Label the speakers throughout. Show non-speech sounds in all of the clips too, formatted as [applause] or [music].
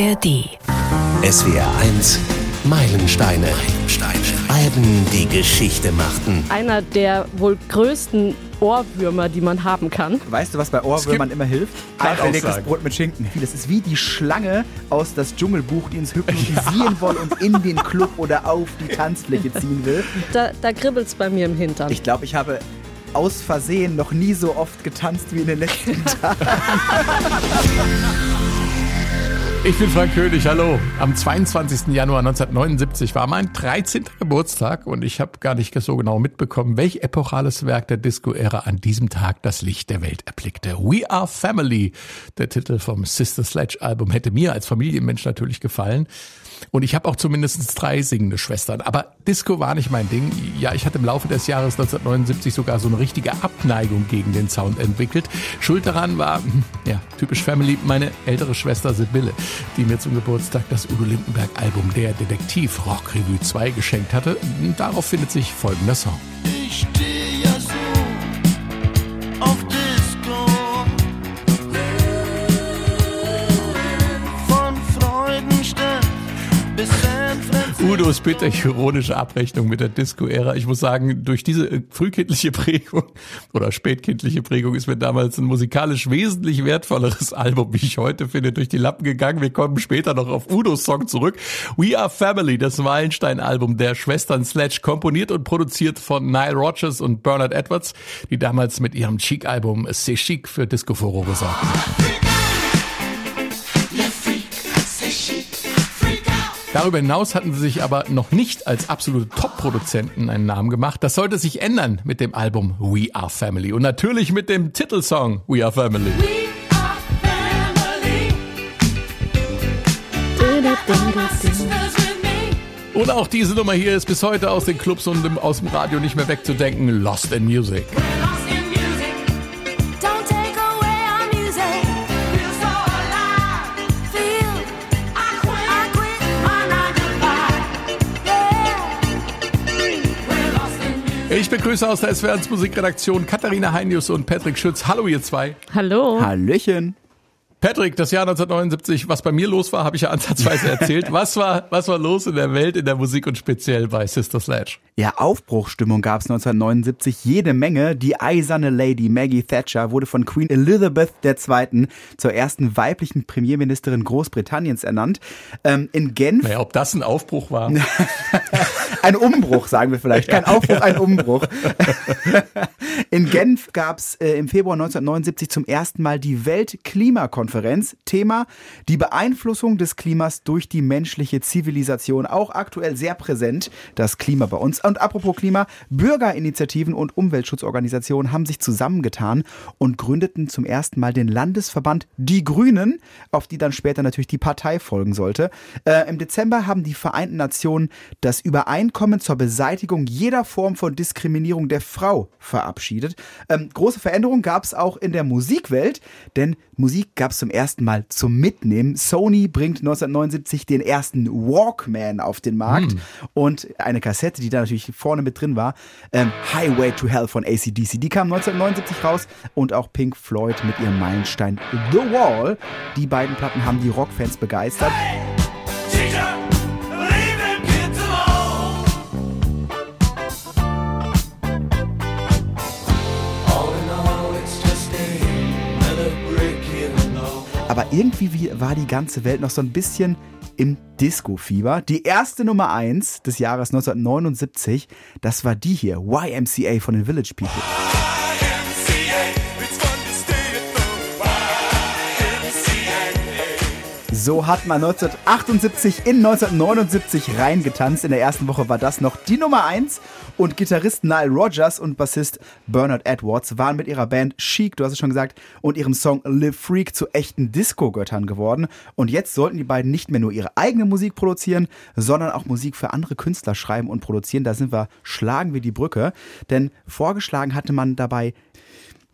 Speaker 1: ARD.
Speaker 2: SWR 1 Meilensteine. Meilensteine. Alben, die Geschichte machten.
Speaker 3: Einer der wohl größten Ohrwürmer, die man haben kann.
Speaker 4: Weißt du, was bei Ohrwürmern immer hilft? Eingelegtes Brot mit Schinken. Das ist wie die Schlange aus das Dschungelbuch, die uns hypnotisieren ja. will und in den Club oder auf die Tanzfläche ziehen will.
Speaker 3: Da, da kribbelt es bei mir im Hintern.
Speaker 4: Ich glaube, ich habe aus Versehen noch nie so oft getanzt wie in den letzten [laughs] Tagen.
Speaker 5: Ich bin Frank König, hallo. Am 22. Januar 1979 war mein 13. Geburtstag und ich habe gar nicht so genau mitbekommen, welch epochales Werk der Disco-Ära an diesem Tag das Licht der Welt erblickte. We Are Family, der Titel vom Sister Sledge-Album, hätte mir als Familienmensch natürlich gefallen. Und ich habe auch zumindest drei singende Schwestern. Aber Disco war nicht mein Ding. Ja, ich hatte im Laufe des Jahres 1979 sogar so eine richtige Abneigung gegen den Sound entwickelt. Schuld daran war, hm, ja, typisch Family, meine ältere Schwester Sibylle, die mir zum Geburtstag das Udo Lindenberg Album Der Detektiv Rock Revue 2 geschenkt hatte. Darauf findet sich folgender Song.
Speaker 6: Ich stehe
Speaker 5: Udos bitter ironische Abrechnung mit der Disco-Ära. Ich muss sagen, durch diese äh, frühkindliche [laughs] Prägung oder spätkindliche Prägung ist mir damals ein musikalisch wesentlich wertvolleres [laughs] Album, wie ich heute finde, durch die Lappen gegangen. Wir kommen später noch auf Udos Song zurück. We Are Family, das Meilenstein-Album der Schwestern Sledge, komponiert und produziert von Nile Rodgers und Bernard Edwards, die damals mit ihrem Chic-Album C'est Chic für Disco-Furore sorgten. Darüber hinaus hatten sie sich aber noch nicht als absolute Top-Produzenten einen Namen gemacht. Das sollte sich ändern mit dem Album We Are Family und natürlich mit dem Titelsong We Are Family. Und auch diese Nummer hier ist bis heute aus den Clubs und aus dem Radio nicht mehr wegzudenken. Lost in Music. Ich begrüße aus der SWR Musikredaktion Katharina Heinius und Patrick Schütz. Hallo ihr zwei.
Speaker 3: Hallo.
Speaker 4: Hallöchen.
Speaker 5: Patrick, das Jahr 1979, was bei mir los war, habe ich ja ansatzweise [laughs] erzählt. Was war, was war los in der Welt, in der Musik und speziell bei Sister Sledge?
Speaker 4: Ja, Aufbruchstimmung gab es 1979 jede Menge. Die eiserne Lady Maggie Thatcher wurde von Queen Elizabeth II. zur ersten weiblichen Premierministerin Großbritanniens ernannt. Ähm, in Genf.
Speaker 5: Naja, ob das ein Aufbruch war. [laughs]
Speaker 4: ein Umbruch, sagen wir vielleicht. Kein Aufbruch, ein Umbruch. [laughs] in Genf gab es äh, im Februar 1979 zum ersten Mal die Weltklimakonferenz. Thema die Beeinflussung des Klimas durch die menschliche Zivilisation. Auch aktuell sehr präsent, das Klima bei uns. Und apropos Klima, Bürgerinitiativen und Umweltschutzorganisationen haben sich zusammengetan und gründeten zum ersten Mal den Landesverband Die Grünen, auf die dann später natürlich die Partei folgen sollte. Äh, Im Dezember haben die Vereinten Nationen das Übereinkommen zur Beseitigung jeder Form von Diskriminierung der Frau verabschiedet. Ähm, große Veränderungen gab es auch in der Musikwelt, denn Musik gab es zum ersten Mal zum Mitnehmen. Sony bringt 1979 den ersten Walkman auf den Markt
Speaker 5: Hm.
Speaker 4: und eine Kassette, die da natürlich vorne mit drin war, ähm, Highway to Hell von ACDC. Die kam 1979 raus und auch Pink Floyd mit ihrem Meilenstein The Wall. Die beiden Platten haben die Rockfans begeistert.
Speaker 6: Teacher,
Speaker 4: Aber irgendwie wie- war die ganze Welt noch so ein bisschen im Disco-Fieber. Die erste Nummer 1 des Jahres 1979, das war die hier, YMCA von den Village People. So hat man 1978 in 1979 reingetanzt. In der ersten Woche war das noch die Nummer 1. Und Gitarrist Nile Rodgers und Bassist Bernard Edwards waren mit ihrer Band Chic, du hast es schon gesagt, und ihrem Song Live Freak zu echten Disco-Göttern geworden. Und jetzt sollten die beiden nicht mehr nur ihre eigene Musik produzieren, sondern auch Musik für andere Künstler schreiben und produzieren. Da sind wir, schlagen wir die Brücke. Denn vorgeschlagen hatte man dabei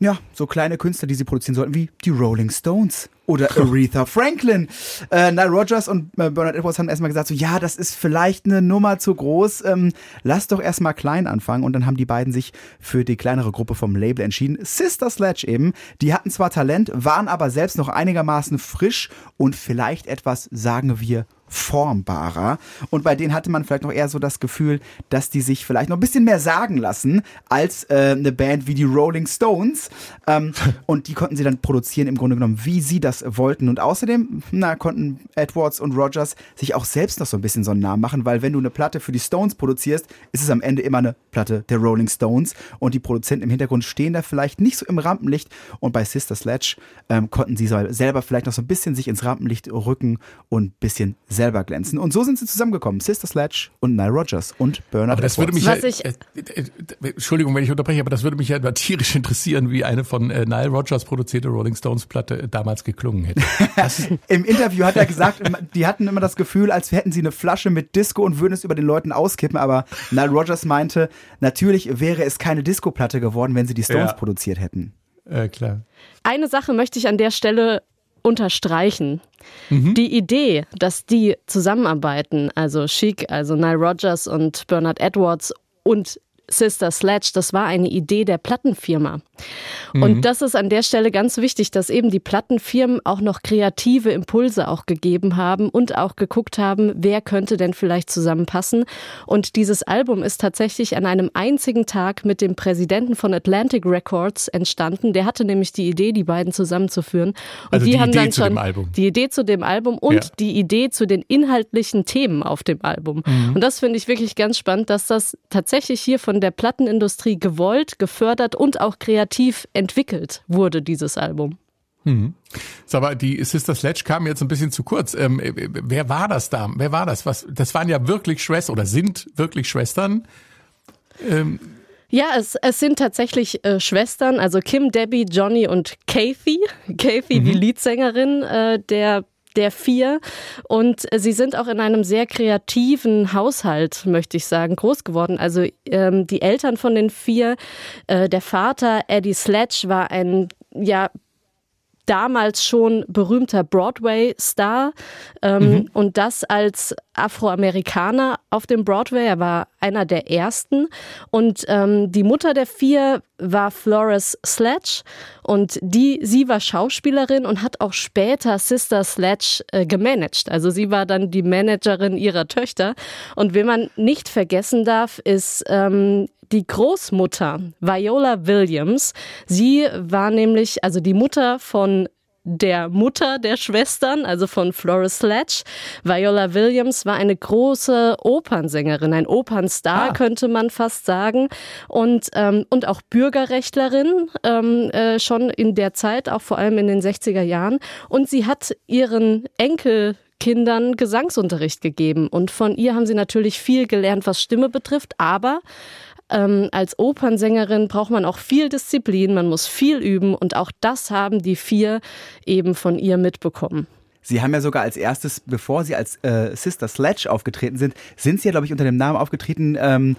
Speaker 4: ja, so kleine Künstler, die sie produzieren sollten, wie die Rolling Stones. Oder Aretha Franklin. Äh, Nile Rogers und äh, Bernard Edwards haben erstmal gesagt, so ja, das ist vielleicht eine Nummer zu groß. Ähm, lass doch erstmal klein anfangen. Und dann haben die beiden sich für die kleinere Gruppe vom Label entschieden. Sister Sledge eben. Die hatten zwar Talent, waren aber selbst noch einigermaßen frisch und vielleicht etwas, sagen wir, formbarer. Und bei denen hatte man vielleicht noch eher so das Gefühl, dass die sich vielleicht noch ein bisschen mehr sagen lassen als äh, eine Band wie die Rolling Stones. Ähm, [laughs] und die konnten sie dann produzieren im Grunde genommen, wie sie das wollten. Und außerdem, na, konnten Edwards und Rogers sich auch selbst noch so ein bisschen so einen Namen machen, weil wenn du eine Platte für die Stones produzierst, ist es am Ende immer eine Platte der Rolling Stones. Und die Produzenten im Hintergrund stehen da vielleicht nicht so im Rampenlicht. Und bei Sister Sledge ähm, konnten sie selber vielleicht noch so ein bisschen sich ins Rampenlicht rücken und ein bisschen selber glänzen. Und so sind sie zusammengekommen. Sister Sledge und Nile Rogers und Bernard
Speaker 5: Aber das würde mich ja,
Speaker 3: ich-
Speaker 5: äh, äh, äh, Entschuldigung, wenn ich unterbreche, aber das würde mich ja tierisch interessieren, wie eine von äh, Nile Rodgers produzierte Rolling Stones Platte äh, damals geklungen hätte. [laughs]
Speaker 4: Im Interview hat er gesagt, die hatten immer das Gefühl, als hätten sie eine Flasche mit Disco und würden es über den Leuten auskippen. Aber Nile Rogers meinte, natürlich wäre es keine Disco-Platte geworden, wenn sie die Stones
Speaker 5: Ja.
Speaker 4: produziert hätten.
Speaker 5: äh, klar.
Speaker 3: Eine Sache möchte ich an der Stelle unterstreichen. Die Idee, dass die zusammenarbeiten, also Chic, also Nile Rogers und Bernard Edwards und Sister Sledge, das war eine Idee der Plattenfirma. Und das ist an der Stelle ganz wichtig, dass eben die Plattenfirmen auch noch kreative Impulse auch gegeben haben und auch geguckt haben, wer könnte denn vielleicht zusammenpassen. Und dieses Album ist tatsächlich an einem einzigen Tag mit dem Präsidenten von Atlantic Records entstanden. Der hatte nämlich die Idee, die beiden zusammenzuführen. Und
Speaker 5: Also
Speaker 3: die,
Speaker 5: die
Speaker 3: haben
Speaker 5: Idee
Speaker 3: dann
Speaker 5: zu
Speaker 3: schon
Speaker 5: dem Album.
Speaker 3: die Idee zu dem Album und
Speaker 5: Ja.
Speaker 3: die Idee zu den inhaltlichen Themen auf dem Album.
Speaker 5: Mhm.
Speaker 3: Und das finde ich wirklich ganz spannend, dass das tatsächlich hier von der Plattenindustrie gewollt, gefördert und auch kreativ entwickelt wurde, dieses Album.
Speaker 5: Sag mal, die Sister Sledge kam jetzt ein bisschen zu kurz. Ähm, äh, wer war das da? Wer war das? Was? Das waren ja wirklich Schwestern oder sind wirklich Schwestern. Ähm,
Speaker 3: Ja, es, es sind tatsächlich äh, Schwestern, also Kim, Debbie, Johnny und Kathy. Kathy, die Leadsängerin äh, der der vier. Und äh, sie sind auch in einem sehr kreativen Haushalt, möchte ich sagen, groß geworden. Also ähm, die Eltern von den vier, äh, der Vater Eddie Sledge war ein ja damals schon berühmter Broadway-Star ähm, und das als Afroamerikaner auf dem Broadway. Er war einer der ersten und ähm, die Mutter der vier war Flores Sledge und die, sie war Schauspielerin und hat auch später Sister Sledge äh, gemanagt. Also sie war dann die Managerin ihrer Töchter. Und wen man nicht vergessen darf, ist ähm, die Großmutter Viola Williams. Sie war nämlich, also die Mutter von der Mutter der Schwestern, also von Flores Sledge. Viola Williams war eine große Opernsängerin, ein Opernstar,
Speaker 5: Ah.
Speaker 3: könnte man fast sagen. Und, ähm, und auch Bürgerrechtlerin, ähm, äh, schon in der Zeit, auch vor allem in den 60er Jahren. Und sie hat ihren Enkel Kindern Gesangsunterricht gegeben. Und von ihr haben sie natürlich viel gelernt, was Stimme betrifft, aber ähm, als Opernsängerin braucht man auch viel Disziplin, man muss viel üben und auch das haben die vier eben von ihr mitbekommen.
Speaker 4: Sie haben ja sogar als erstes, bevor sie als äh, Sister Sledge aufgetreten sind, sind sie ja, glaube ich, unter dem Namen aufgetreten, ähm,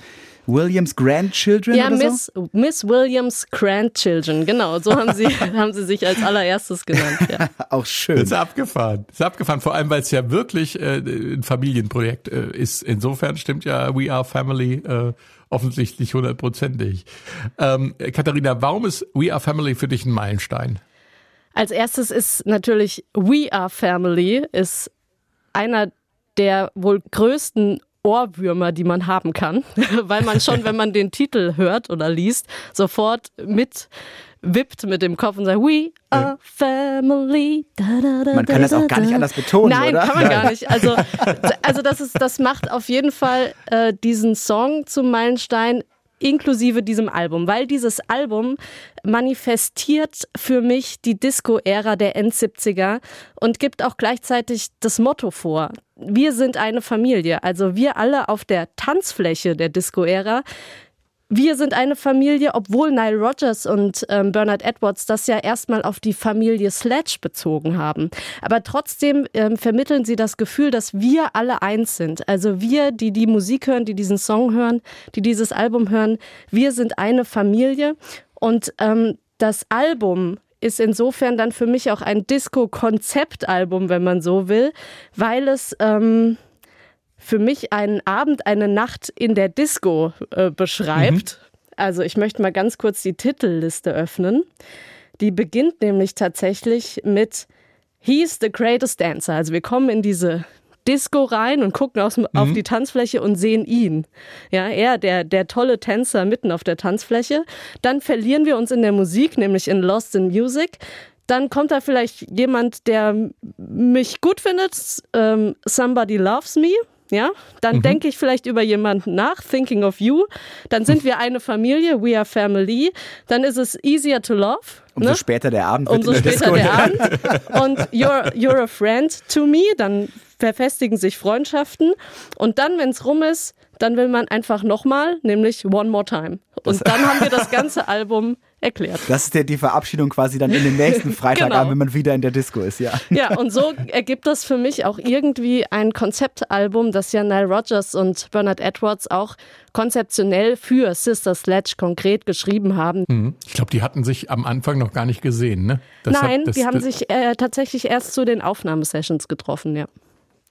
Speaker 4: Williams Grandchildren
Speaker 3: Ja,
Speaker 4: oder
Speaker 3: Miss, Miss Williams Grandchildren, genau, so haben sie, [laughs] haben sie sich als allererstes genannt. Ja.
Speaker 4: so? [laughs] Auch schön.
Speaker 5: ist abgefahren. Ist abgefahren, vor allem, weil es ja wirklich äh, ein Familienprojekt äh, ist. Insofern stimmt ja We Are Family äh, offensichtlich hundertprozentig. Ähm, Katharina, warum ist We Are Family für dich ein Meilenstein?
Speaker 3: Als erstes ist natürlich We Are Family, ist einer der wohl größten Ohrwürmer, die man haben kann, [laughs] weil man schon, wenn man den Titel hört oder liest, sofort mit wippt mit dem Kopf und sagt, We are family. Da, da, da,
Speaker 4: Man kann das
Speaker 3: da,
Speaker 4: auch gar nicht anders betonen,
Speaker 3: Nein,
Speaker 4: oder?
Speaker 3: kann man gar nicht. Also, also das, ist, das macht auf jeden Fall äh, diesen Song zum Meilenstein inklusive diesem Album, weil dieses Album manifestiert für mich die Disco-Ära der End-70er und gibt auch gleichzeitig das Motto vor. Wir sind eine Familie, also wir alle auf der Tanzfläche der Disco-Ära wir sind eine Familie, obwohl Nile Rodgers und ähm, Bernard Edwards das ja erstmal auf die Familie Sledge bezogen haben. Aber trotzdem ähm, vermitteln sie das Gefühl, dass wir alle eins sind. Also wir, die die Musik hören, die diesen Song hören, die dieses Album hören, wir sind eine Familie. Und ähm, das Album ist insofern dann für mich auch ein Disco-Konzeptalbum, wenn man so will, weil es ähm, für mich einen Abend, eine Nacht in der Disco äh, beschreibt. Also ich möchte mal ganz kurz die Titelliste öffnen. Die beginnt nämlich tatsächlich mit He's the greatest dancer. Also wir kommen in diese Disco rein und gucken aus, auf die Tanzfläche und sehen ihn. Ja, er, der, der tolle Tänzer mitten auf der Tanzfläche. Dann verlieren wir uns in der Musik, nämlich in Lost in Music. Dann kommt da vielleicht jemand, der mich gut findet, ähm, Somebody Loves Me. Ja, dann denke ich vielleicht über jemanden nach, Thinking of You. Dann sind wir eine Familie, We are Family. Dann ist es Easier to Love.
Speaker 4: Umso
Speaker 3: ne?
Speaker 4: später der Abend
Speaker 3: Umso später der Abend. Und you're, you're a friend to me. Dann verfestigen sich Freundschaften. Und dann, wenn es rum ist, dann will man einfach nochmal, nämlich One More Time. Und dann haben wir das ganze Album erklärt.
Speaker 4: Das ist ja die Verabschiedung quasi dann in den nächsten [laughs] Freitagabend,
Speaker 3: Genau.
Speaker 4: wenn man wieder in der Disco ist, ja.
Speaker 3: Ja, und so ergibt das für mich auch irgendwie ein Konzeptalbum, das ja Nile Rodgers und Bernard Edwards auch konzeptionell für Sister Sledge konkret geschrieben haben.
Speaker 5: Mhm. Ich glaube, die hatten sich am Anfang noch gar nicht gesehen, ne? Das hat-
Speaker 3: Nein,
Speaker 5: das-
Speaker 3: die haben
Speaker 5: das-
Speaker 3: sich äh, tatsächlich erst zu den Aufnahmesessions getroffen, ja.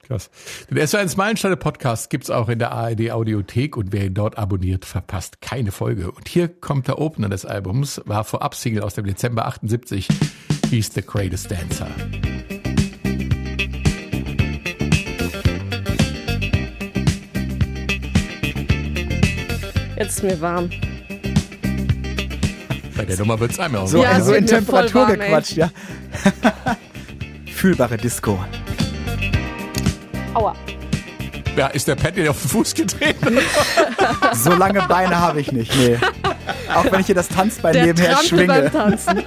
Speaker 5: Krass. Den SW1 Meilensteine Podcast gibt's auch in der ARD Audiothek und wer ihn dort abonniert, verpasst keine Folge. Und hier kommt der Opener des Albums, war vorab Single aus dem Dezember 78. He's the Greatest Dancer.
Speaker 3: Jetzt ist mir warm.
Speaker 5: Bei der Nummer wird's einmal auch
Speaker 4: So,
Speaker 3: Ja, es
Speaker 4: so
Speaker 3: wird
Speaker 4: in Temperatur
Speaker 3: warm, ey.
Speaker 4: gequatscht, ja. [laughs] Fühlbare Disco.
Speaker 3: Aua.
Speaker 5: Ja, ist der Pat dir auf den Fuß getreten? [laughs]
Speaker 4: So lange Beine habe ich nicht, nee. Auch wenn ich hier das Tanzbein
Speaker 3: Der
Speaker 4: nebenher
Speaker 3: Trampel beim
Speaker 4: schwinge.
Speaker 3: Tanzen.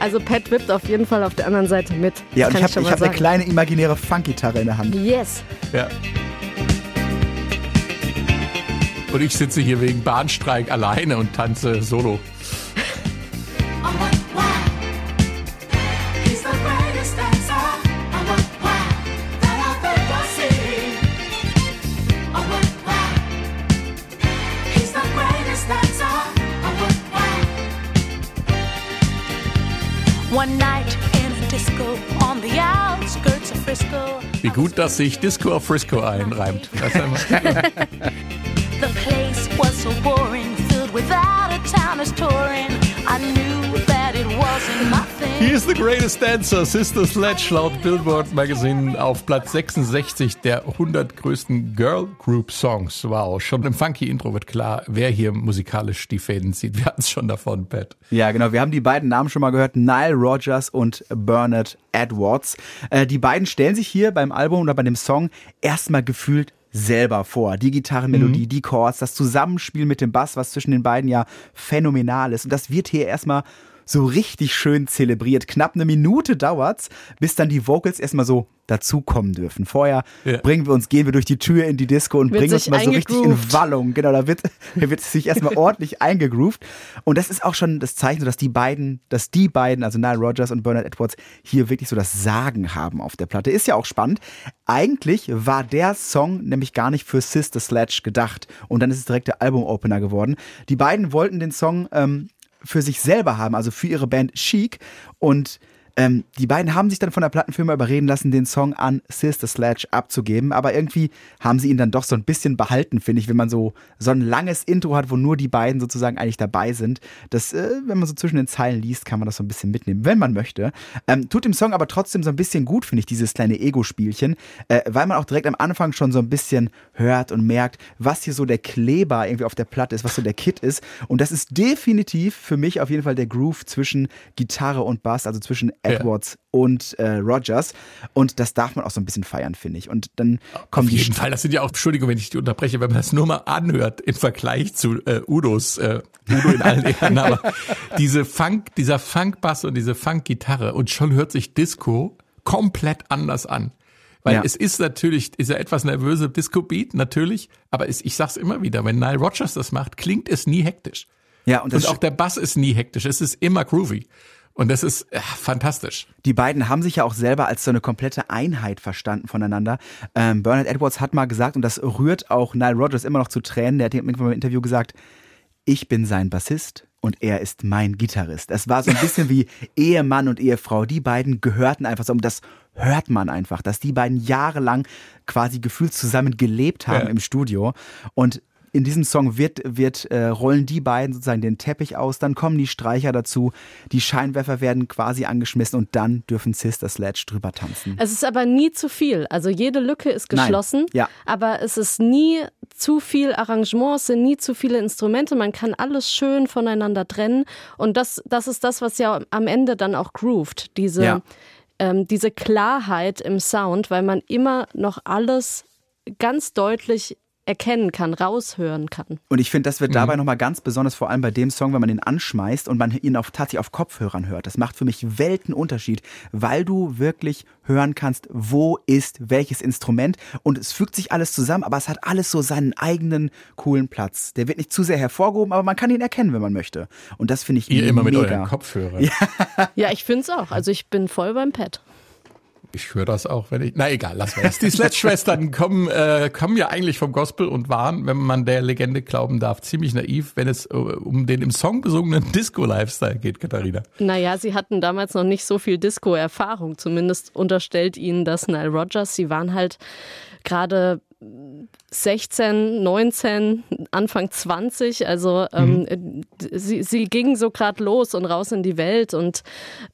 Speaker 3: Also Pat wippt auf jeden Fall auf der anderen Seite mit.
Speaker 4: Ja, und ich habe hab eine kleine imaginäre Funkgitarre in der Hand.
Speaker 3: Yes.
Speaker 5: Ja. Und ich sitze hier wegen Bahnstreik alleine und tanze solo. Wie gut, dass sich Disco auf Frisco einreimt. [laughs]
Speaker 1: so boring, filled without a town is touring. I knew that it wasn't my thing.
Speaker 5: He is the greatest dancer, Sister Sledge, laut Billboard Magazine auf Platz 66 der 100 größten Girl Group Songs. Wow, schon im funky Intro wird klar, wer hier musikalisch die Fäden zieht. Wir hatten es schon davon, Pat.
Speaker 4: Ja, genau. Wir haben die beiden Namen schon mal gehört. Nile Rodgers und Bernard Edwards. Äh, die beiden stellen sich hier beim Album oder bei dem Song erstmal gefühlt selber vor. Die Gitarrenmelodie, die Chords, das Zusammenspiel mit dem Bass, was zwischen den beiden ja phänomenal ist. Und das wird hier erstmal so richtig schön zelebriert. Knapp eine Minute dauert's, bis dann die Vocals erstmal so dazukommen dürfen. Vorher
Speaker 5: Ja.
Speaker 4: bringen wir uns, gehen wir durch die Tür in die Disco und
Speaker 3: Wird
Speaker 4: bringen uns mal so richtig in. Wallung. Genau, da wird, [laughs] da wird sich erstmal [laughs] ordentlich eingegroovt. Und das ist auch schon das Zeichen, dass die beiden, dass die beiden, also Nile Rodgers und Bernard Edwards, hier wirklich so das Sagen haben auf der Platte. Ist ja auch spannend. Eigentlich war der Song nämlich gar nicht für Sister Sledge gedacht. Und dann ist es direkt der Album-Opener geworden. Die beiden wollten den Song ähm, für sich selber haben, also für ihre Band Chic. Und ähm, die beiden haben sich dann von der Plattenfirma überreden lassen, den Song an Sister Sledge abzugeben. Aber irgendwie haben sie ihn dann doch so ein bisschen behalten, finde ich, wenn man so, so ein langes Intro hat, wo nur die beiden sozusagen eigentlich dabei sind. Das, äh, wenn man so zwischen den Zeilen liest, kann man das so ein bisschen mitnehmen, wenn man möchte. Ähm, tut dem Song aber trotzdem so ein bisschen gut, finde ich, dieses kleine Ego-Spielchen, äh, weil man auch direkt am Anfang schon so ein bisschen hört und merkt, was hier so der Kleber irgendwie auf der Platte ist, was so der Kit ist. Und das ist definitiv für mich auf jeden Fall der Groove zwischen Gitarre und Bass, also zwischen Edwards und äh, Rogers. Und das darf man auch so ein bisschen feiern, finde ich. Und dann kommen
Speaker 5: Auf
Speaker 4: die
Speaker 5: jeden Fall, das sind ja auch, Entschuldigung, wenn ich dich unterbreche, wenn man das nur mal anhört im Vergleich zu äh, Udos, äh, Udo in allen Ehren, aber [laughs] diese Funk, dieser Funkbass und diese Funkgitarre und schon hört sich Disco komplett anders an. Weil
Speaker 4: Ja.
Speaker 5: es ist natürlich, ist ja etwas nervöse Disco-Beat, natürlich, aber es, ich sag's immer wieder, wenn Nile Rodgers das macht, klingt es nie hektisch.
Speaker 4: Ja, und
Speaker 5: Und auch der Bass ist nie hektisch, es ist immer groovy. Und das ist äh, fantastisch.
Speaker 4: Die beiden haben sich ja auch selber als so eine komplette Einheit verstanden voneinander. Ähm, Bernard Edwards hat mal gesagt, und das rührt auch Nile Rodgers immer noch zu Tränen, der hat irgendwann im Interview gesagt, ich bin sein Bassist und er ist mein Gitarrist. Es war so ein bisschen wie [laughs] Ehemann und Ehefrau. Die beiden gehörten einfach so. Und das hört man einfach, dass die beiden jahrelang quasi gefühlt zusammen gelebt haben
Speaker 5: Ja.
Speaker 4: im Studio. Und in diesem Song wird, wird äh, rollen die beiden sozusagen den Teppich aus, dann kommen die Streicher dazu, die Scheinwerfer werden quasi angeschmissen und dann dürfen Sister Sledge drüber tanzen.
Speaker 3: Es ist aber nie zu viel. Also jede Lücke ist
Speaker 4: Nein.
Speaker 3: geschlossen,
Speaker 4: Ja.
Speaker 3: aber es ist nie zu viel Arrangement, es sind nie zu viele Instrumente. Man kann alles schön voneinander trennen. Und das, das ist das, was ja am Ende dann auch groovt. Diese,
Speaker 4: Ja.
Speaker 3: ähm, diese Klarheit im Sound, weil man immer noch alles ganz deutlich erkennen kann, raushören kann.
Speaker 4: Und ich finde, das
Speaker 5: Mhm.
Speaker 4: wird dabei nochmal ganz besonders, vor allem bei dem Song, wenn man ihn anschmeißt und man ihn auf, tatsächlich auf Kopfhörern hört. Das macht für mich Weltenunterschied, weil du wirklich hören kannst, wo ist welches Instrument. Und es fügt sich alles zusammen, aber es hat alles so seinen eigenen coolen Platz. Der wird nicht zu sehr hervorgehoben, aber man kann ihn erkennen, wenn man möchte. Und das finde ich
Speaker 5: Ihr immer mit
Speaker 4: mega.
Speaker 5: euren Kopfhörern. [laughs]
Speaker 3: Ja, ich finde es auch. Also ich bin voll beim Pad.
Speaker 5: Ich höre das auch, wenn ich. Na egal, lass das. Die Sledge-Schwestern [laughs] kommen, äh, kommen ja eigentlich vom Gospel und waren, wenn man der Legende glauben darf, ziemlich naiv, wenn es äh, um den im Song besungenen Disco-Lifestyle geht, Katharina.
Speaker 3: Naja, sie hatten damals noch nicht so viel Disco-Erfahrung. Zumindest unterstellt ihnen das Nile Rodgers. Sie waren halt gerade 16, 19, Anfang 20. Also ähm, sie, sie gingen so gerade los und raus in die Welt. Und,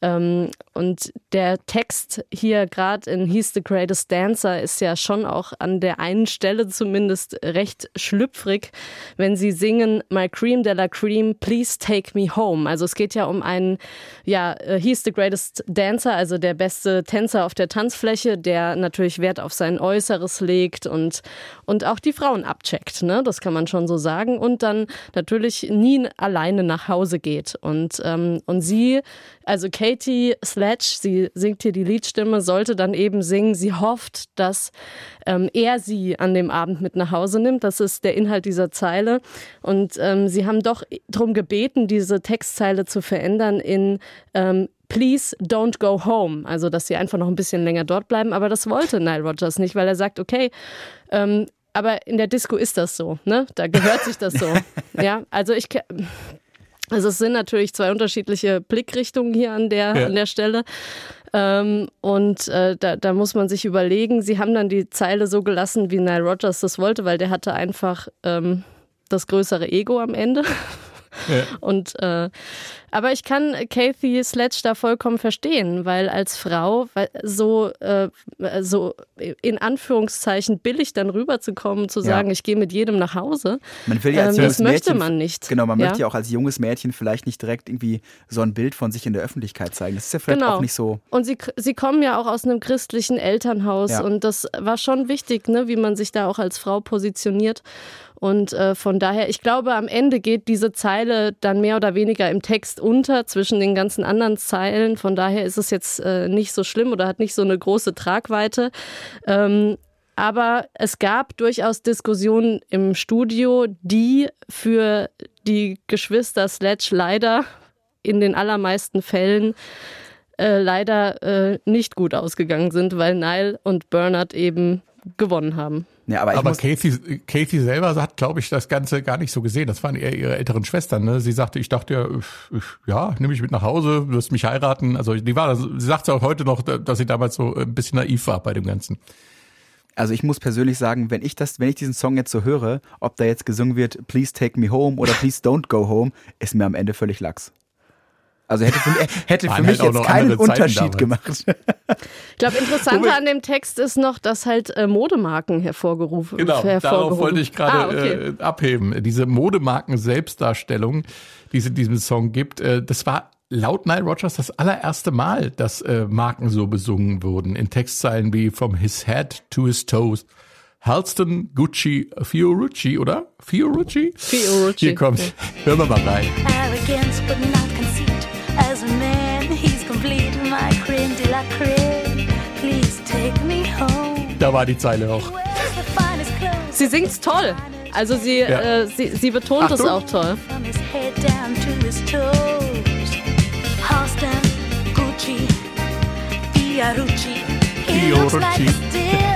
Speaker 3: ähm, und der Text hier gerade in He's the Greatest Dancer ist ja schon auch an der einen Stelle zumindest recht schlüpfrig, wenn sie singen My Cream de la Cream, please take me home. Also es geht ja um einen, ja, äh, He's the Greatest Dancer, also der beste Tänzer auf der Tanzfläche, der natürlich Wert auf sein Äußeres legt und, und auch die Frauen abcheckt, ne? Das kann man schon so sagen. Und dann natürlich nie alleine nach Hause geht. Und, ähm, und sie, also Katie Sledge, sie singt hier die Liedstimme, sollte dann eben singen, sie hofft, dass ähm, er sie an dem Abend mit nach Hause nimmt. Das ist der Inhalt dieser Zeile. Und ähm, sie haben doch darum gebeten, diese Textzeile zu verändern in ähm, Please don't go home. Also, dass sie einfach noch ein bisschen länger dort bleiben. Aber das wollte Nile Rodgers nicht, weil er sagt, okay, ähm, aber in der Disco ist das so, ne? Da gehört sich das so. [laughs] ja, also ich. Also es sind natürlich zwei unterschiedliche Blickrichtungen hier an der,
Speaker 5: Ja.
Speaker 3: an der Stelle. Ähm, und äh, da, da muss man sich überlegen, sie haben dann die Zeile so gelassen, wie Nile Rodgers das wollte, weil der hatte einfach ähm, das größere Ego am Ende. [laughs] Und äh, aber ich kann Kathy Sledge da vollkommen verstehen, weil als Frau so äh, so in Anführungszeichen billig dann rüberzukommen, zu
Speaker 4: Ja.
Speaker 3: sagen, ich gehe mit jedem nach Hause.
Speaker 4: Man will ja als
Speaker 3: Ähm, das möchte
Speaker 4: Mädchen,
Speaker 3: man nicht.
Speaker 4: Genau, man
Speaker 3: Ja.
Speaker 4: möchte ja auch als junges Mädchen vielleicht nicht direkt irgendwie so ein Bild von sich in der Öffentlichkeit zeigen. Das ist ja vielleicht
Speaker 3: Genau.
Speaker 4: auch nicht so.
Speaker 3: Und sie, sie kommen ja auch aus einem christlichen Elternhaus
Speaker 4: Ja.
Speaker 3: und das war schon wichtig, ne, wie man sich da auch als Frau positioniert. Und äh, von daher, ich glaube, am Ende geht diese Zeile dann mehr oder weniger im Text unter zwischen den ganzen anderen Zeilen. Von daher ist es jetzt äh, nicht so schlimm oder hat nicht so eine große Tragweite. Ähm, aber es gab durchaus Diskussionen im Studio, die für die Geschwister Sledge leider in den allermeisten Fällen äh, leider äh, nicht gut ausgegangen sind, weil Nile und Bernard eben gewonnen haben.
Speaker 4: Ja, aber
Speaker 5: Aber Kathy, Kathy selber hat, glaube ich, das Ganze gar nicht so gesehen. Das waren eher ihre älteren Schwestern. Ne? Sie sagte, ich dachte ja, ich, ich, ja, nimm mich mit nach Hause, du wirst mich heiraten. Also die war, sie sagt auch heute noch, dass sie damals so ein bisschen naiv war bei dem Ganzen.
Speaker 4: also ich muss persönlich sagen, wenn ich das, wenn ich diesen Song jetzt so höre, ob da jetzt gesungen wird, Please take me home oder Please don't go home, ist mir am Ende völlig Lax. Also hätte für, [laughs] hätte für mich
Speaker 5: halt auch
Speaker 4: jetzt
Speaker 5: noch
Speaker 4: keinen Unterschied
Speaker 5: damals.
Speaker 4: gemacht. [laughs]
Speaker 3: Ich glaube, interessanter an dem Text ist noch, dass halt äh, Modemarken hervorgerufen
Speaker 5: Genau, darauf
Speaker 3: hervorgehoben.
Speaker 5: wollte ich gerade
Speaker 3: ah, okay.
Speaker 5: äh, abheben. Diese Modemarken-Selbstdarstellung, die es in diesem Song gibt, äh, das war laut Nile Rodgers das allererste Mal, dass äh, Marken so besungen wurden. In Textzeilen wie From His Head to His Toes. Halston, Gucci, Fiorucci, oder? Fiorucci?
Speaker 3: Fiorucci,
Speaker 5: Hier kommt,
Speaker 3: ja.
Speaker 5: hören wir mal rein.
Speaker 1: Arrogance but not. As a man, he's complete, my creme de la creme. Please take me home.
Speaker 5: Da war die Zeile auch.
Speaker 3: Sie singt's toll. Also sie,
Speaker 5: ja.
Speaker 3: äh, sie, sie, betont es auch toll.
Speaker 1: Fiorucci.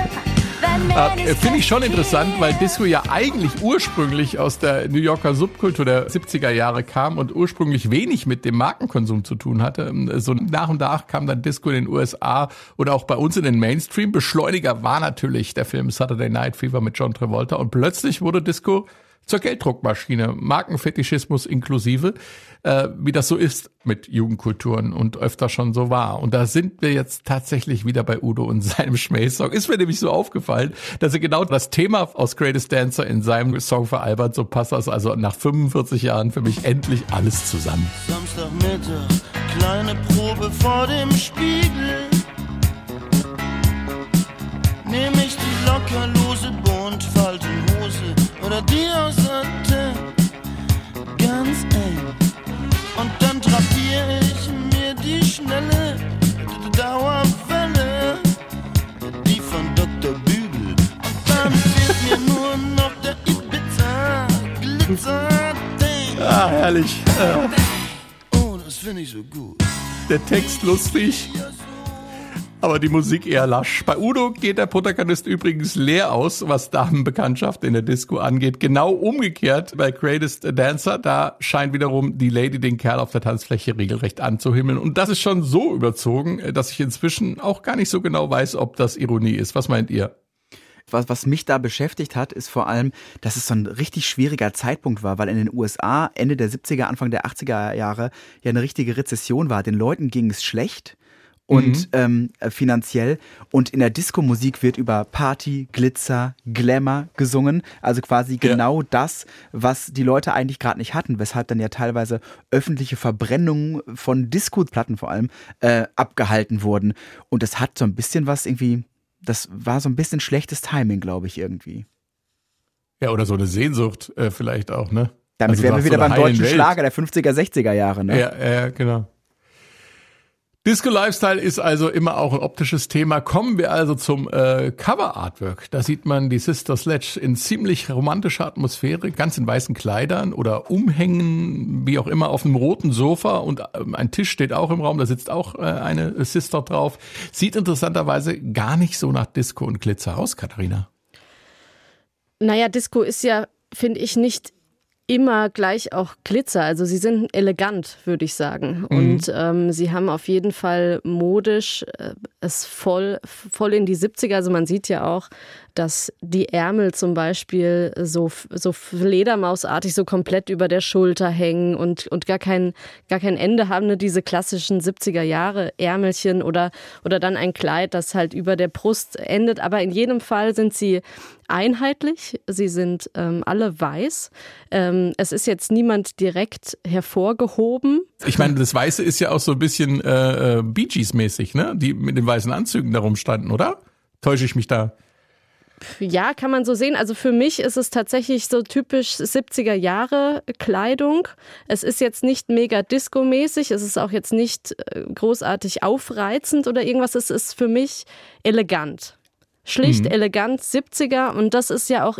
Speaker 5: Äh, Finde ich schon interessant, weil Disco ja eigentlich ursprünglich aus der New Yorker Subkultur der 70er Jahre kam und ursprünglich wenig mit dem Markenkonsum zu tun hatte. So nach und nach kam dann Disco in den USA oder auch bei uns in den Mainstream. Beschleuniger war natürlich der Film Saturday Night Fever mit John Travolta und plötzlich wurde Disco zur Gelddruckmaschine, Markenfetischismus inklusive, äh, wie das so ist mit Jugendkulturen und öfter schon so war. Und da sind wir jetzt tatsächlich wieder bei Udo und seinem Schmähsong. Ist mir nämlich so aufgefallen, dass er genau das Thema aus Greatest Dancer in seinem Song veralbert, so passt das also nach 45 Jahren für mich endlich alles zusammen.
Speaker 7: Samstagmittag, kleine Probe vor dem Spiegel. Nehm ich die lockerlose Buntfaltenhose oder die aus Satin, ganz eng. Und dann drapier ich mir die schnelle Dauerwelle, die von Dr. Bügel. Und dann fehlt mir nur noch der Ibiza Glitzer-Ding.
Speaker 5: Ah, herrlich.
Speaker 7: Oh, das finde ich so gut.
Speaker 5: Der Text lustig, aber die Musik eher lasch. Bei Udo geht der Protagonist übrigens leer aus, was Damenbekanntschaft in der Disco angeht. Genau umgekehrt bei Greatest Dancer, da scheint wiederum die Lady den Kerl auf der Tanzfläche regelrecht anzuhimmeln. Und das ist schon so überzogen, dass ich inzwischen auch gar nicht so genau weiß, ob das Ironie ist. Was meint ihr?
Speaker 4: was, was mich da beschäftigt hat, ist vor allem, dass es so ein richtig schwieriger Zeitpunkt war, weil in den USA Ende der 70er, Anfang der 80er Jahre ja eine richtige Rezession war. Den Leuten ging es schlecht und ähm, äh, finanziell und in der Disco-Musik wird über Party, Glitzer, Glamour gesungen, also quasi
Speaker 5: Ja.
Speaker 4: genau das, was die Leute eigentlich gerade nicht hatten, weshalb dann ja teilweise öffentliche Verbrennungen von Disco-Platten vor allem äh, abgehalten wurden und das hat so ein bisschen was irgendwie das war so ein bisschen schlechtes Timing, glaube ich, irgendwie.
Speaker 5: Ja, oder so eine Sehnsucht äh, vielleicht auch, ne?
Speaker 4: Damit
Speaker 5: Also
Speaker 4: wären wir wieder beim deutschen
Speaker 5: Welt.
Speaker 4: Schlager der 50er, 60er Jahre, ne?
Speaker 5: Ja, ja, genau. Disco Lifestyle ist also immer auch ein optisches Thema. Kommen wir also zum äh, Cover Artwork. Da sieht man die Sister Sledge in ziemlich romantischer Atmosphäre, ganz in weißen Kleidern oder umhängen, wie auch immer, auf einem roten Sofa und ähm, ein Tisch steht auch im Raum, da sitzt auch äh, eine Sister drauf. Sieht interessanterweise gar nicht so nach Disco und Glitzer aus, Katharina.
Speaker 3: Naja, Disco ist ja, finde ich, nicht immer gleich auch Glitzer. Also sie sind elegant, würde ich sagen. Und ähm, sie haben auf jeden Fall modisch äh, es voll, voll in die 70er. Also man sieht ja auch, dass die Ärmel zum Beispiel so, so Fledermausartig so komplett über der Schulter hängen und, und gar, kein, gar kein Ende haben, ne? diese klassischen 70er Jahre Ärmelchen oder, oder dann ein Kleid, das halt über der Brust endet. Aber in jedem Fall sind sie einheitlich. Sie sind ähm, alle weiß. Ähm, es ist jetzt niemand direkt hervorgehoben.
Speaker 5: Ich meine, das Weiße ist ja auch so ein bisschen äh, äh, Bee Gees mäßig, ne? Die mit den weißen Anzügen darum standen, oder? Täusche ich mich da?
Speaker 3: Ja, kann man so sehen. Also für mich ist es tatsächlich so typisch 70er Jahre Kleidung. Es ist jetzt nicht mega Disco-mäßig, es ist auch jetzt nicht äh, großartig aufreizend oder irgendwas. Es ist für mich elegant. Schlicht, elegant 70er und das ist ja auch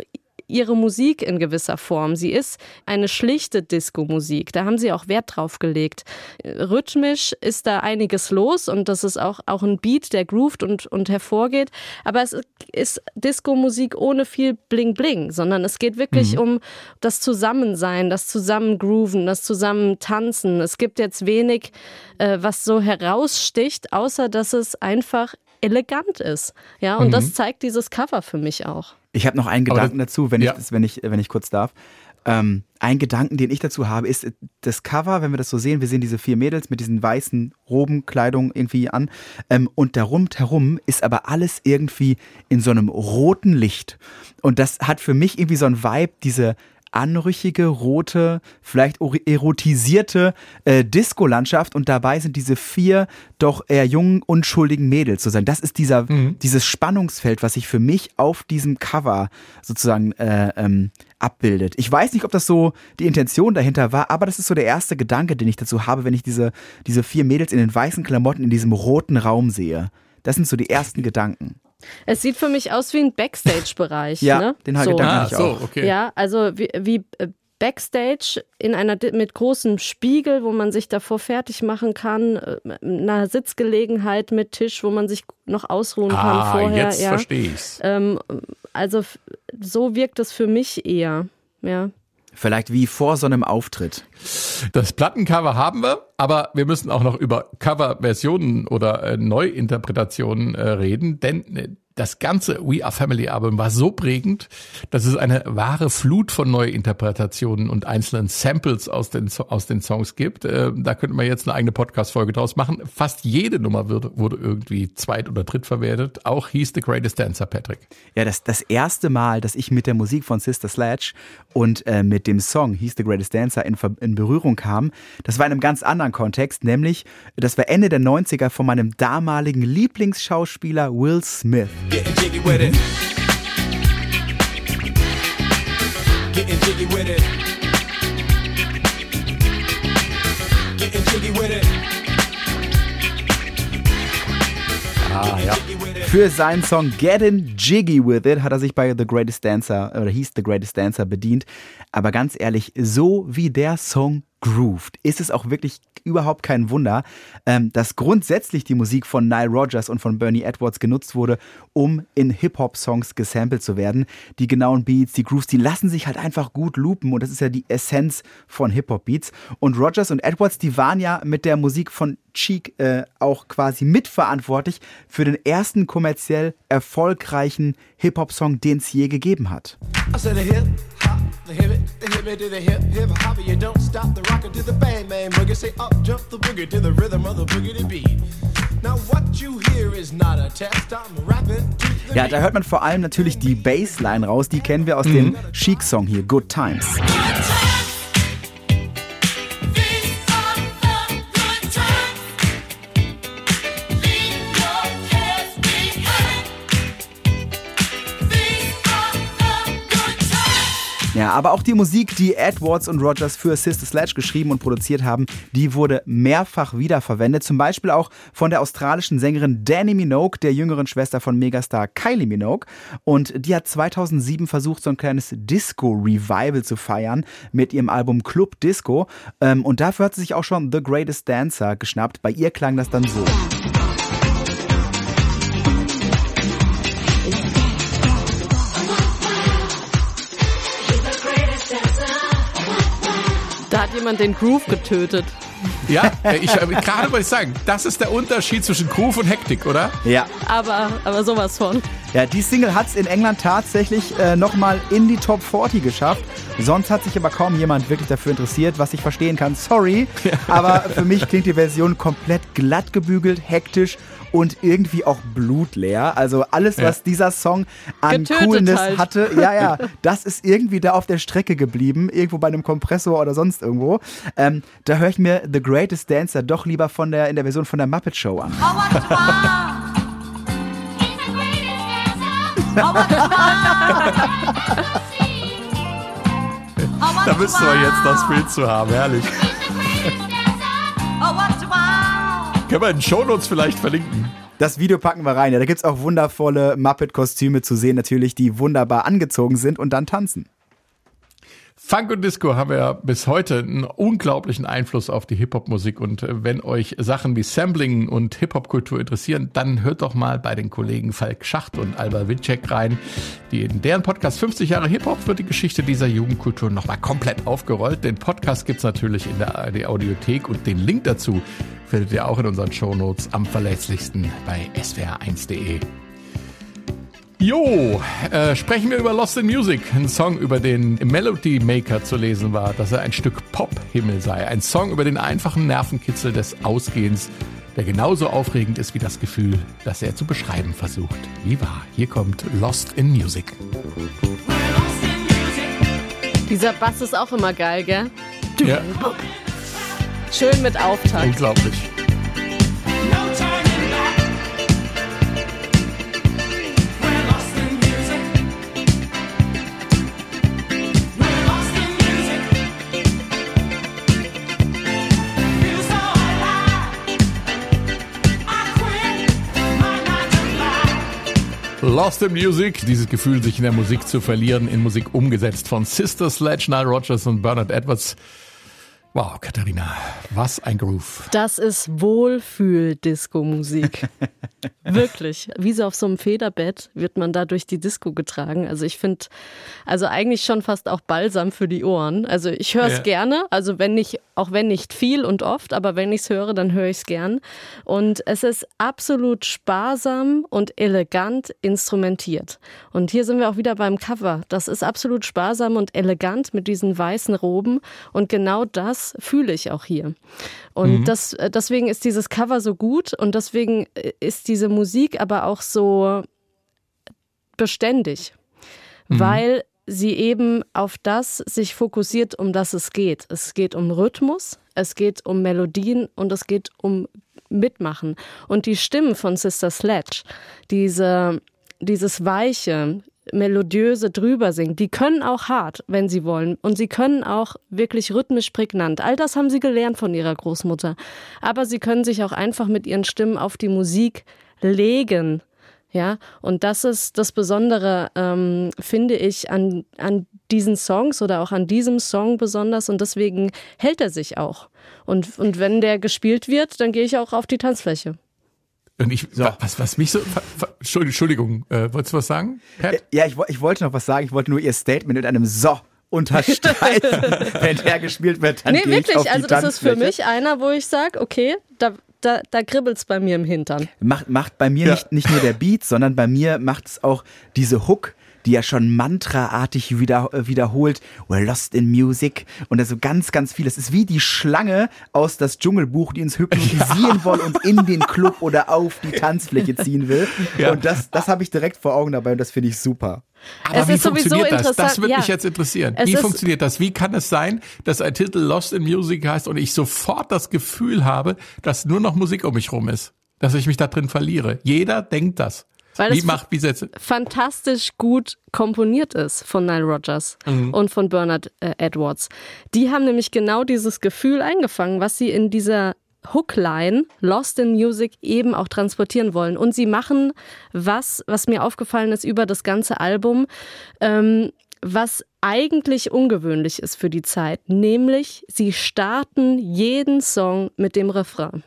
Speaker 3: ihre Musik in gewisser Form. Sie ist eine schlichte Disco-Musik. Da haben sie auch Wert drauf gelegt. Rhythmisch ist da einiges los und das ist auch, auch ein Beat, der groovt und, und hervorgeht. Aber es ist Disco-Musik ohne viel Bling-Bling, sondern es geht wirklich um das Zusammensein, das Zusammengrooven, das Zusammentanzen. Es gibt jetzt wenig, äh, was so heraussticht, außer dass es einfach elegant ist. Ja, und das zeigt dieses Cover für mich auch.
Speaker 4: Ich habe noch einen Gedanken
Speaker 5: das-
Speaker 4: dazu, wenn,
Speaker 5: ja.
Speaker 4: ich, wenn, ich, wenn ich kurz darf. Ähm, ein Gedanken, den ich dazu habe, ist das Cover, wenn wir das so sehen, wir sehen diese vier Mädels mit diesen weißen Robenkleidung irgendwie an ähm, und darum herum ist aber alles irgendwie in so einem roten Licht und das hat für mich irgendwie so ein Vibe, diese anrüchige, rote, vielleicht erotisierte äh, Disco-Landschaft und dabei sind diese vier doch eher jungen, unschuldigen Mädels sozusagen. Das ist dieser, dieses Spannungsfeld, was sich für mich auf diesem Cover sozusagen äh, ähm, abbildet. Ich weiß nicht, ob das so die Intention dahinter war, aber das ist so der erste Gedanke, den ich dazu habe, wenn ich diese, diese vier Mädels in den weißen Klamotten in diesem roten Raum sehe. Das sind so die ersten Gedanken.
Speaker 3: Es sieht für mich aus wie ein Backstage-Bereich.
Speaker 4: Ja,
Speaker 3: ne?
Speaker 4: den
Speaker 3: so.
Speaker 4: Gedanken
Speaker 5: Ah,
Speaker 4: ich
Speaker 5: so,
Speaker 4: auch.
Speaker 5: okay.
Speaker 3: Ja, also wie, wie äh, Backstage in einer mit großem Spiegel, wo man sich davor fertig machen kann, äh, einer Sitzgelegenheit mit Tisch, wo man sich noch ausruhen kann
Speaker 5: Ah,
Speaker 3: vorher.
Speaker 5: jetzt
Speaker 3: ja.
Speaker 5: verstehe ich's.
Speaker 3: Ähm, also so wirkt es für mich eher. Ja.
Speaker 4: Vielleicht wie vor so einem Auftritt.
Speaker 5: Das Plattencover haben wir, aber wir müssen auch noch über Coverversionen oder äh, Neuinterpretationen äh, reden, denn äh, das ganze We Are Family Album war so prägend, dass es eine wahre Flut von Neuinterpretationen und einzelnen Samples aus den, aus den Songs gibt. Äh, da könnte man jetzt eine eigene Podcast-Folge draus machen. Fast jede Nummer wurde, wurde irgendwie zweit- oder drittverwertet. Auch hieß The Greatest Dancer, Patrick.
Speaker 4: Ja, das, das erste Mal, dass ich mit der Musik von Sister Sledge und äh, mit dem Song He's the Greatest Dancer in, in Berührung kam, das war in einem ganz anderen Kontext, nämlich das war Ende der 90er von meinem damaligen Lieblingsschauspieler Will Smith.
Speaker 8: Getting jiggy with it. Getting jiggy with it. Getting jiggy with it.
Speaker 5: Ah, ja.
Speaker 4: Für seinen Song Gettin' Jiggy With It hat er sich bei The Greatest Dancer oder hieß The Greatest Dancer bedient. Aber ganz ehrlich, so wie der Song grooved, ist es auch wirklich überhaupt kein Wunder, ähm, dass grundsätzlich die Musik von Nile Rodgers und von Bernie Edwards genutzt wurde, um in Hip-Hop-Songs gesampelt zu werden. Die genauen Beats, die Grooves, die lassen sich halt einfach gut loopen und das ist ja die Essenz von Hip-Hop-Beats. Und Rodgers und Edwards, die waren ja mit der Musik von Cheek äh, auch quasi mitverantwortlich für den ersten kommerziell erfolgreichen Hip-Hop-Song, den es je gegeben hat. Ja, da hört man vor allem natürlich die Bassline raus, die kennen wir aus dem Chic-Song hier, Good Times. Ja, aber auch die Musik, die Edwards und Rogers für Sister Sledge geschrieben und produziert haben, die wurde mehrfach wiederverwendet. Zum Beispiel auch von der australischen Sängerin Danny Minogue, der jüngeren Schwester von Megastar Kylie Minogue. Und die hat 2007 versucht, so ein kleines Disco-Revival zu feiern mit ihrem Album Club Disco. Ähm, Und dafür hat sie sich auch schon The Greatest Dancer geschnappt. Bei ihr klang das dann so.
Speaker 3: Jemand den Groove getötet.
Speaker 5: Ja, ich, äh, gerade wollte ich sagen, das ist der Unterschied zwischen Groove und Hektik, oder?
Speaker 4: Ja,
Speaker 3: Aber, aber sowas von.
Speaker 4: Ja, die Single hat es in England tatsächlich äh, nochmal in die Top 40 geschafft. Sonst hat sich aber kaum jemand wirklich dafür interessiert, was ich verstehen kann. Sorry, aber für mich klingt die Version komplett glatt gebügelt, hektisch und irgendwie auch blutleer. Also alles,
Speaker 5: Ja.
Speaker 4: was dieser Song an
Speaker 3: Getötet
Speaker 4: Coolness
Speaker 3: halt.
Speaker 4: hatte, ja, ja, [laughs] das ist irgendwie da auf der Strecke geblieben, irgendwo bei einem Kompressor oder sonst irgendwo. Ähm, da höre ich mir The Greatest Dancer doch lieber von der, in der Version von der Muppet Show an. [laughs]
Speaker 5: Da müssten wir jetzt das Bild zu haben, herrlich. Können wir in den Shownotes vielleicht verlinken?
Speaker 4: Das Video packen wir rein. Ja, da gibt's auch wundervolle Muppet-Kostüme zu sehen, natürlich, die wunderbar angezogen sind und dann tanzen.
Speaker 5: Funk und Disco haben ja bis heute einen unglaublichen Einfluss auf die Hip-Hop-Musik. Und äh, wenn euch Sachen wie Sampling und Hip-Hop-Kultur interessieren, dann hört doch mal bei den Kollegen Falk Schacht und Alba Witschek rein. Die in deren Podcast 50 Jahre Hip-Hop wird die Geschichte dieser Jugendkultur nochmal komplett aufgerollt. Den Podcast gibt's natürlich in der ARD Audiothek und den Link dazu findet ihr auch in unseren Shownotes am verlässlichsten bei swr1.de. Jo, äh, sprechen wir über Lost in Music, ein Song, über den im Melody Maker zu lesen war, dass er ein Stück Pop-Himmel sei. Ein Song über den einfachen Nervenkitzel des Ausgehens, der genauso aufregend ist wie das Gefühl, das er zu beschreiben versucht. Wie wahr, hier kommt Lost in Music.
Speaker 3: Dieser Bass ist auch immer geil, gell?
Speaker 5: Ja,
Speaker 3: Schön mit Auftakt.
Speaker 5: unglaublich. Lost in Music, dieses Gefühl, sich in der Musik zu verlieren, in Musik umgesetzt von Sister Sledge, Nile Rogers und Bernard Edwards. Wow, Katharina, was ein Groove.
Speaker 3: Das ist Wohlfühl-Disco-Musik. [laughs] Wirklich. Wie so auf so einem Federbett wird man da durch die Disco getragen. Also ich finde, also eigentlich schon fast auch Balsam für die Ohren. Also ich höre es
Speaker 5: Ja.
Speaker 3: gerne, also wenn nicht, auch wenn nicht viel und oft, aber wenn ich es höre, dann höre ich es gern. Und es ist absolut sparsam und elegant instrumentiert. Und hier sind wir auch wieder beim Cover. Das ist absolut sparsam und elegant mit diesen weißen Roben. Und genau das fühle ich auch hier. Und das, äh, deswegen ist dieses Cover so gut und deswegen äh, ist diese Musik aber auch so beständig, weil sie eben auf das sich fokussiert, um das es geht. Es geht um Rhythmus, es geht um Melodien und es geht um Mitmachen. Und die Stimmen von Sister Sledge, diese, dieses weiche, melodiöse drüber singen, die können auch hart, wenn sie wollen. Und sie können auch wirklich rhythmisch prägnant. All das haben sie gelernt von ihrer Großmutter. Aber sie können sich auch einfach mit ihren Stimmen auf die Musik legen. Ja, und das ist das Besondere, ähm, finde ich, an, an diesen Songs oder auch an diesem Song besonders. Und deswegen hält er sich auch. Und, und wenn der gespielt wird, dann gehe ich auch auf die Tanzfläche.
Speaker 5: Und ich, was, was mich so, Entschuldigung, äh, wolltest du was sagen? Pat?
Speaker 4: Ja, ich, ich wollte noch was sagen. Ich wollte nur ihr Statement mit einem So unterstreichen. [laughs] Wenn der gespielt wird, dann
Speaker 3: nee,
Speaker 4: gehe ich auf
Speaker 3: wirklich.
Speaker 4: die
Speaker 3: Also, das ist für mich einer, wo ich sage, okay, da, da, da kribbelt's bei mir im Hintern.
Speaker 4: Macht, macht bei mir
Speaker 5: Ja.
Speaker 4: nicht, nicht nur der Beat, sondern bei mir macht es auch diese Hook, die ja schon mantraartig wieder, äh, wiederholt. We're lost in music. Und also ganz, ganz viel. Es ist wie die Schlange aus das Dschungelbuch, die uns hypnotisieren will und in den Club oder auf die Tanzfläche ziehen will.
Speaker 5: Ja.
Speaker 4: Und das, das habe ich direkt vor Augen dabei und das finde ich super.
Speaker 5: Aber
Speaker 3: Es
Speaker 5: wie
Speaker 3: ist sowieso
Speaker 5: funktioniert das? Das würde mich
Speaker 3: ja.
Speaker 5: jetzt interessieren.
Speaker 3: Es
Speaker 5: wie funktioniert das? Wie kann es sein, dass ein Titel Lost in Music heißt und ich sofort das Gefühl habe, dass nur noch Musik um mich rum ist? Dass ich mich da drin verliere. Jeder denkt das.
Speaker 3: Weil
Speaker 5: wie macht, wie setzt,
Speaker 3: fantastisch gut komponiert ist von Nile Rodgers
Speaker 5: Mhm.
Speaker 3: und von Bernard äh, Edwards. Die haben nämlich genau dieses Gefühl eingefangen, was sie in dieser Hookline Lost in Music eben auch transportieren wollen. Und sie machen was, was mir aufgefallen ist über das ganze Album, ähm, was eigentlich ungewöhnlich ist für die Zeit, nämlich sie starten jeden Song mit dem Refrain.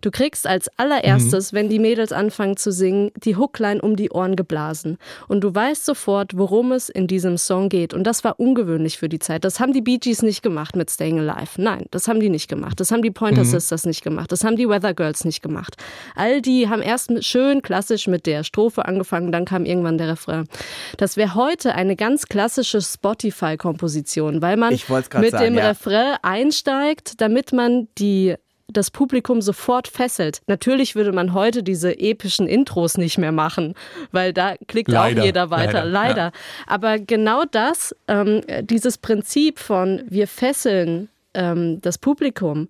Speaker 3: Du kriegst als allererstes, wenn die Mädels anfangen zu singen, die Hookline um die Ohren geblasen. Und du weißt sofort, worum es in diesem Song geht. Und das war ungewöhnlich für die Zeit. Das haben die Bee Gees nicht gemacht mit Staying Alive. Nein, das haben die nicht gemacht. Das haben die Pointer Sisters nicht gemacht. Das haben die Weather Girls nicht gemacht. All die haben erst schön klassisch mit der Strophe angefangen, dann kam irgendwann der Refrain. Das wäre heute eine ganz klassische Spotify-Komposition, weil man mit
Speaker 4: sagen,
Speaker 3: dem
Speaker 4: ja.
Speaker 3: Refrain einsteigt, damit man die das Publikum sofort fesselt. Natürlich würde man heute diese epischen Intros nicht mehr machen, weil da klickt
Speaker 5: Leider,
Speaker 3: auch jeder weiter.
Speaker 5: leider,
Speaker 3: Leider.
Speaker 5: ja.
Speaker 3: Aber genau das, ähm, dieses Prinzip von wir fesseln ähm, das Publikum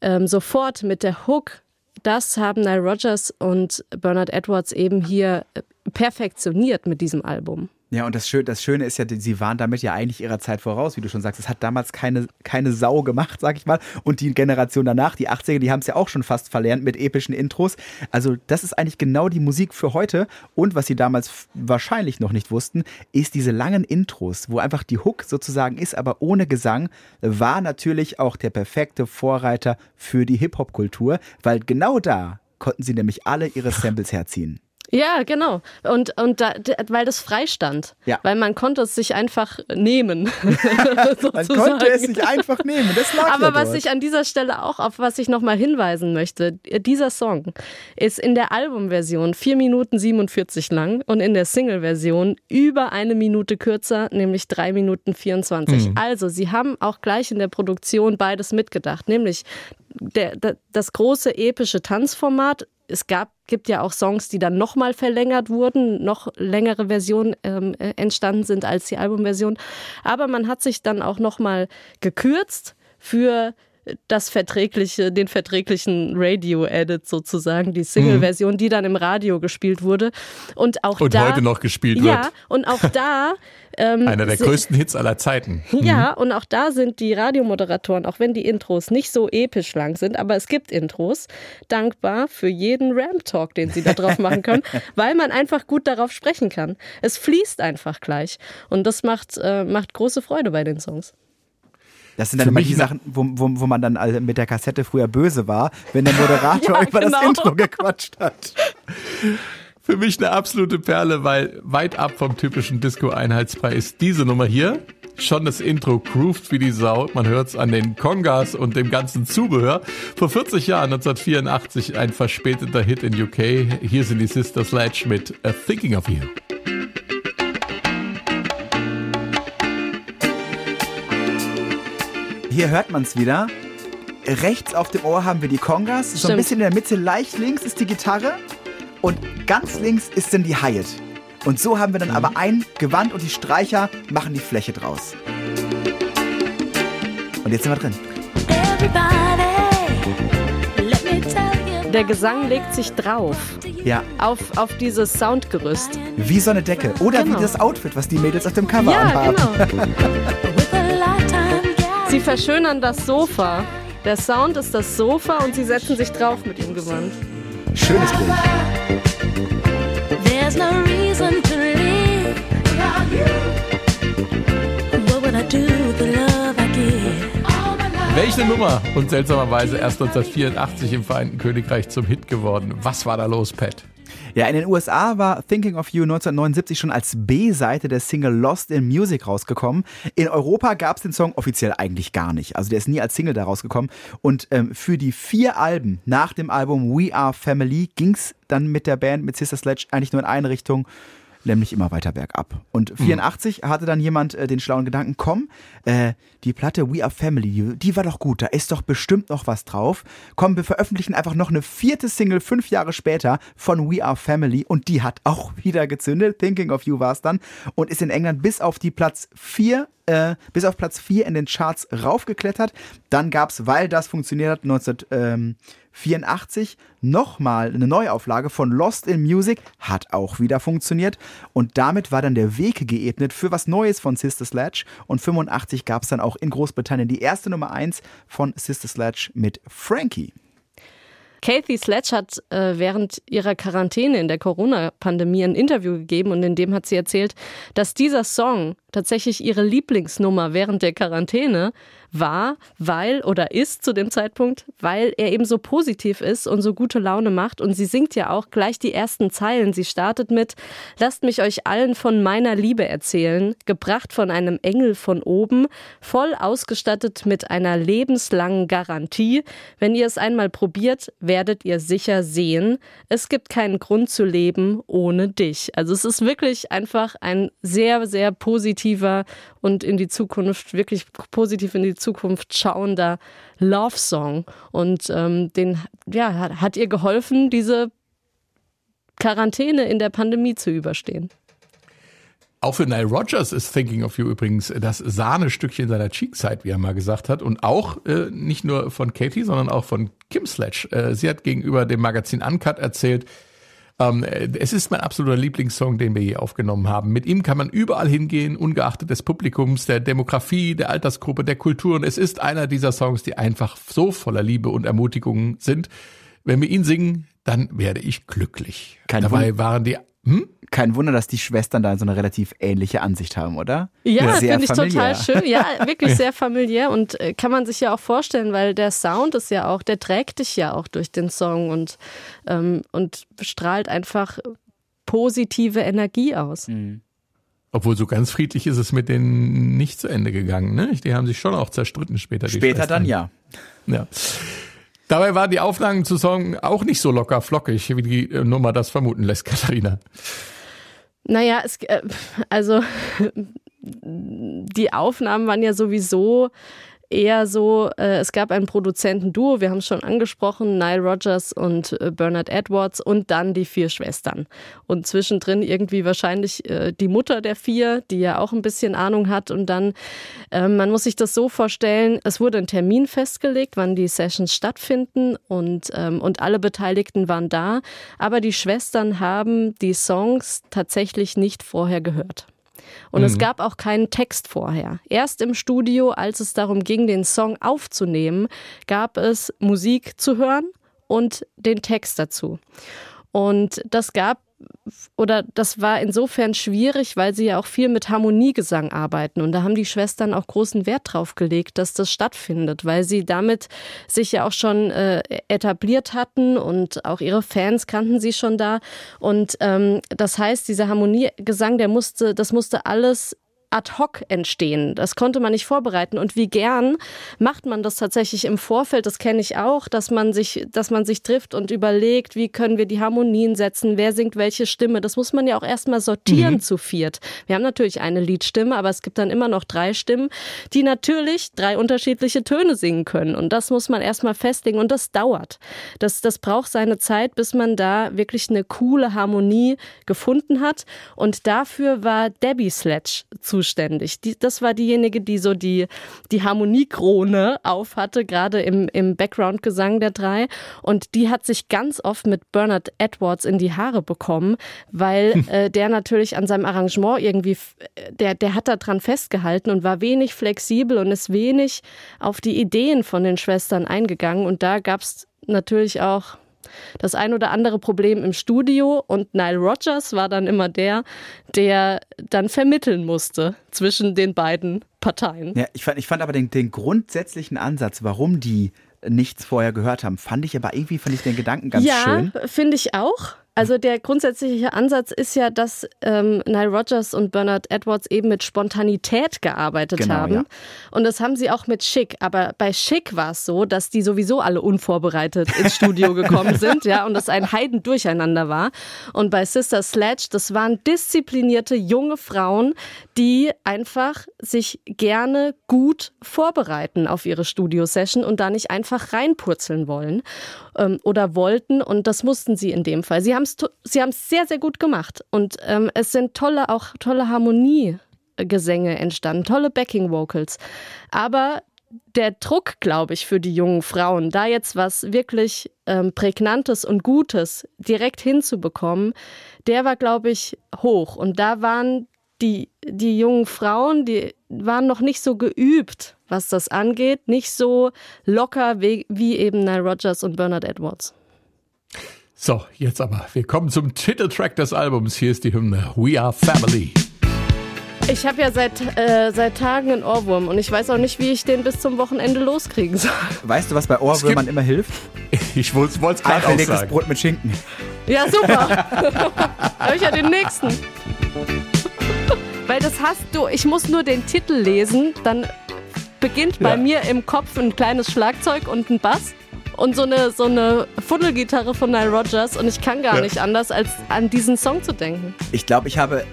Speaker 3: ähm, sofort mit der Hook, das haben Nile Rodgers und Bernard Edwards eben hier äh, perfektioniert mit diesem Album.
Speaker 4: Ja, und das Schöne, das Schöne ist ja, sie waren damit ja eigentlich ihrer Zeit voraus, wie du schon sagst. Es hat damals keine, keine Sau gemacht, sag ich mal. Und die Generation danach, die 80er, die haben es ja auch schon fast verlernt mit epischen Intros. Also, das ist eigentlich genau die Musik für heute. Und was sie damals wahrscheinlich noch nicht wussten, ist diese langen Intros, wo einfach die Hook sozusagen ist, aber ohne Gesang, war natürlich auch der perfekte Vorreiter für die Hip-Hop-Kultur, weil genau da konnten sie nämlich alle ihre [laughs] Samples herziehen.
Speaker 3: Ja, genau. Und, und da, weil das frei stand.
Speaker 4: Ja.
Speaker 3: Weil man konnte es sich einfach nehmen. [laughs]
Speaker 4: Man konnte es sich einfach nehmen. Das lag
Speaker 3: Aber
Speaker 4: ja
Speaker 3: was
Speaker 4: dort.
Speaker 3: ich an dieser Stelle auch, auf was ich nochmal hinweisen möchte, dieser Song ist in der Albumversion 4 Minuten 47 lang und in der Single-Version über eine Minute kürzer, nämlich 3 Minuten 24. Also, sie haben auch gleich in der Produktion beides mitgedacht, nämlich der, der, das große epische Tanzformat. Es gab, gibt ja auch Songs, die dann nochmal verlängert wurden, noch längere Versionen ähm, äh, entstanden sind als die Albumversion. Aber man hat sich dann auch nochmal gekürzt für das verträgliche, den verträglichen Radio-Edit sozusagen, die Single-Version, die dann im Radio gespielt wurde. Und auch
Speaker 5: Und
Speaker 3: da,
Speaker 5: heute noch gespielt
Speaker 3: Ja,
Speaker 5: wird.
Speaker 3: und auch da [laughs] ähm,
Speaker 5: Einer der größten Hits aller Zeiten.
Speaker 3: ja, und auch da sind die Radiomoderatoren, auch wenn die Intros nicht so episch lang sind, aber es gibt Intros, dankbar für jeden Ram-Talk, den sie da drauf machen können, [laughs] weil man einfach gut darauf sprechen kann. Es fließt einfach gleich. Und das macht, äh, macht große Freude bei den Songs.
Speaker 4: Das sind dann immer die Sachen, wo, wo, wo man dann alle mit der Kassette früher böse war, wenn der [laughs] Moderator
Speaker 3: Ja,
Speaker 4: über das
Speaker 3: genau.
Speaker 4: Intro gequatscht hat.
Speaker 5: Für mich eine absolute Perle, weil weit ab vom typischen Disco-Einheitsbrei ist diese Nummer hier. Schon das Intro grooved wie die Sau. Man hört's an den Congas und dem ganzen Zubehör. Vor 40 Jahren, 1984, ein verspäteter Hit in UK. Hier sind die Sister Sledge mit A Thinking of You.
Speaker 4: Hier hört man es wieder. Rechts auf dem Ohr haben wir die Congas. So ein
Speaker 3: Stimmt.
Speaker 4: bisschen in der Mitte, leicht links ist die Gitarre. Und ganz links ist dann die Hi-Hat. Und so haben wir dann aber ein Gewand und die Streicher machen die Fläche draus. Und jetzt sind wir drin.
Speaker 3: Der Gesang legt sich drauf
Speaker 4: Ja,
Speaker 3: auf, auf dieses Soundgerüst.
Speaker 4: wie so eine Decke. Oder
Speaker 3: Genau.
Speaker 4: wie das Outfit, was die Mädels auf dem Cover
Speaker 3: Ja,
Speaker 4: anhaben.
Speaker 3: genau. [laughs] Sie verschönern das Sofa. Der Sound ist das Sofa und sie setzen sich drauf mit dem Gewand.
Speaker 4: Schönes Bild.
Speaker 1: There's no reason to live without you. What would I do with the love I give?
Speaker 5: Welche Nummer? Und seltsamerweise erst 1984 im Vereinten Königreich zum Hit geworden. Was war da los, Pat?
Speaker 4: Ja, in den USA war Thinking of You 1979 schon als B-Seite der Single Lost in Music rausgekommen. In Europa gab es den Song offiziell eigentlich gar nicht. Also der ist nie als Single da rausgekommen. Und ähm, für die vier Alben nach dem Album We Are Family ging es dann mit der Band, mit Sister Sledge, eigentlich nur in eine Richtung. Nämlich immer weiter bergab. Und 84 hatte dann jemand äh, den schlauen Gedanken, komm, äh, die Platte We Are Family, die, die war doch gut, da ist doch bestimmt noch was drauf. Komm, wir veröffentlichen einfach noch eine vierte Single fünf Jahre später von We Are Family und die hat auch [laughs] wieder gezündet. Thinking of You war es dann und ist in England bis auf die Platz 4 äh, bis auf Platz 4 in den Charts raufgeklettert. Dann gab es, weil das funktioniert hat, 1984 nochmal eine Neuauflage von Lost in Music, hat auch wieder funktioniert. Und damit war dann der Weg geebnet für was Neues von Sister Sledge. Und 85 gab es dann auch in Großbritannien die erste Nummer 1 von Sister Sledge mit Frankie.
Speaker 3: Kathy Sledge hat äh, während ihrer Quarantäne in der Corona-Pandemie ein Interview gegeben und in dem hat sie erzählt, dass dieser Song tatsächlich ihre Lieblingsnummer während der Quarantäne war, weil oder ist zu dem Zeitpunkt, weil er eben so positiv ist und so gute Laune macht. Und sie singt ja auch gleich die ersten Zeilen. Sie startet mit Lasst mich euch allen von meiner Liebe erzählen, gebracht von einem Engel von oben, voll ausgestattet mit einer lebenslangen Garantie. Wenn ihr es einmal probiert, werdet ihr sicher sehen, es gibt keinen Grund zu leben ohne dich. Also es ist wirklich einfach ein sehr, sehr positiver und in die Zukunft, wirklich positiv in die Zukunft schauender Love-Song. Und ähm, den ja, hat, hat ihr geholfen, diese Quarantäne in der Pandemie zu überstehen.
Speaker 5: Auch für Nile Rogers ist Thinking of You übrigens das Sahnestückchen seiner Cheekside, wie er mal gesagt hat. Und auch äh, nicht nur von Katie, sondern auch von Kim Sledge. Äh, sie hat gegenüber dem Magazin Uncut erzählt, ähm, äh, es ist mein absoluter Lieblingssong, den wir je aufgenommen haben. Mit ihm kann man überall hingehen, ungeachtet des Publikums, der Demografie, der Altersgruppe, der Kultur. Und es ist einer dieser Songs, die einfach so voller Liebe und Ermutigung sind. Wenn wir ihn singen, dann werde ich glücklich.
Speaker 4: Kein
Speaker 5: Dabei waren die hm?
Speaker 4: Kein Wunder, dass die Schwestern da so eine relativ ähnliche Ansicht haben, oder?
Speaker 3: Ja, finde ich total schön. Ja, [laughs] wirklich sehr familiär und äh, kann man sich ja auch vorstellen, weil der Sound ist ja auch, der trägt dich ja auch durch den Song und, ähm, und strahlt einfach positive Energie aus.
Speaker 4: Mhm.
Speaker 5: Obwohl so ganz friedlich ist es mit denen nicht zu Ende gegangen. Ne? Die haben sich schon auch zerstritten später.
Speaker 4: Später dann ja.
Speaker 5: ja. Dabei waren die Aufnahmen zu Song auch nicht so locker flockig, wie die äh, Nummer das vermuten lässt, Katharina.
Speaker 3: Naja, es, äh, also [laughs] die Aufnahmen waren ja sowieso eher so, äh, es gab ein Produzentenduo, wir haben es schon angesprochen, Nile Rodgers und äh, Bernard Edwards und dann die vier Schwestern. Und zwischendrin irgendwie wahrscheinlich äh, die Mutter der vier, die ja auch ein bisschen Ahnung hat. Und dann, äh, man muss sich das so vorstellen, es wurde ein Termin festgelegt, wann die Sessions stattfinden und, ähm, und alle Beteiligten waren da. Aber die Schwestern haben die Songs tatsächlich nicht vorher gehört. Und es gab auch keinen Text vorher. Erst im Studio, als es darum ging, den Song aufzunehmen, gab es Musik zu hören und den Text dazu. Und das gab oder das war insofern schwierig, weil sie ja auch viel mit Harmoniegesang arbeiten. Und da haben die Schwestern auch großen Wert drauf gelegt, dass das stattfindet, weil sie damit sich ja auch schon äh, etabliert hatten und auch ihre Fans kannten sie schon da. Und ähm, das heißt, dieser Harmoniegesang, der musste, das musste alles ad hoc entstehen. Das konnte man nicht vorbereiten. Und wie gern macht man das tatsächlich im Vorfeld? Das kenne ich auch, dass man sich, dass man sich trifft und überlegt, wie können wir die Harmonien setzen? Wer singt welche Stimme? Das muss man ja auch erstmal sortieren zu viert. Wir haben natürlich eine Liedstimme, aber es gibt dann immer noch drei Stimmen, die natürlich drei unterschiedliche Töne singen können. Und das muss man erstmal festlegen. Und das dauert. Das, das braucht seine Zeit, bis man da wirklich eine coole Harmonie gefunden hat. Und dafür war Debbie Sledge zuständig. Die, das war diejenige, die so die, die Harmoniekrone auf hatte, gerade im, im Background-Gesang der drei. Und die hat sich ganz oft mit Bernard Edwards in die Haare bekommen, weil äh, der natürlich an seinem Arrangement irgendwie, f- der, der hat da dran festgehalten und war wenig flexibel und ist wenig auf die Ideen von den Schwestern eingegangen. Und da gab es natürlich auch das ein oder andere Problem im Studio und Nile Rodgers war dann immer der, der dann vermitteln musste zwischen den beiden Parteien.
Speaker 4: Ja, ich fand, ich fand aber den, den grundsätzlichen Ansatz, warum die nichts vorher gehört haben, fand ich aber irgendwie, fand ich den Gedanken ganz
Speaker 3: ja,
Speaker 4: schön.
Speaker 3: finde ich auch. Also der grundsätzliche Ansatz ist ja, dass ähm, Nile Rodgers und Bernard Edwards eben mit Spontanität gearbeitet
Speaker 4: Genau,
Speaker 3: haben.
Speaker 4: ja.
Speaker 3: Und das haben sie auch mit Schick. Aber bei Schick war es so, dass die sowieso alle unvorbereitet ins Studio [laughs] gekommen sind, ja, und das ein Heidendurcheinander war. Und bei Sister Sledge, das waren disziplinierte junge Frauen, die einfach sich gerne gut vorbereiten auf ihre Studiosession und da nicht einfach reinpurzeln wollen ähm, oder wollten. Und das mussten sie in dem Fall. Sie haben es sie haben's sehr, sehr gut gemacht. Und ähm, es sind tolle, auch tolle Harmoniegesänge entstanden, tolle Backing Vocals. Aber der Druck, glaube ich, für die jungen Frauen, da jetzt was wirklich ähm, Prägnantes und Gutes direkt hinzubekommen, der war, glaube ich, hoch. Und da waren die, die jungen Frauen, die waren noch nicht so geübt, was das angeht, nicht so locker wie, wie eben Nile Rodgers und Bernard Edwards.
Speaker 5: So, jetzt aber. Wir kommen zum Titeltrack des Albums. Hier ist die Hymne We Are Family.
Speaker 3: Ich habe ja seit, äh, seit Tagen einen Ohrwurm und ich weiß auch nicht, wie ich den bis zum Wochenende loskriegen soll.
Speaker 4: Weißt du, was bei Ohrwürmern immer hilft? [laughs]
Speaker 5: Ich wollte es gerade auch sagen.
Speaker 4: Brot mit Schinken.
Speaker 3: Ja, super. [laughs] [laughs] habe ich ja den nächsten. Weil das hast du, ich muss nur den Titel lesen, dann beginnt bei
Speaker 5: Ja.
Speaker 3: mir im Kopf ein kleines Schlagzeug und ein Bass und so eine, so eine Fuddelgitarre von Nile Rodgers und ich kann gar
Speaker 5: Ja.
Speaker 3: nicht anders, als an diesen Song zu denken.
Speaker 4: Ich glaube, ich habe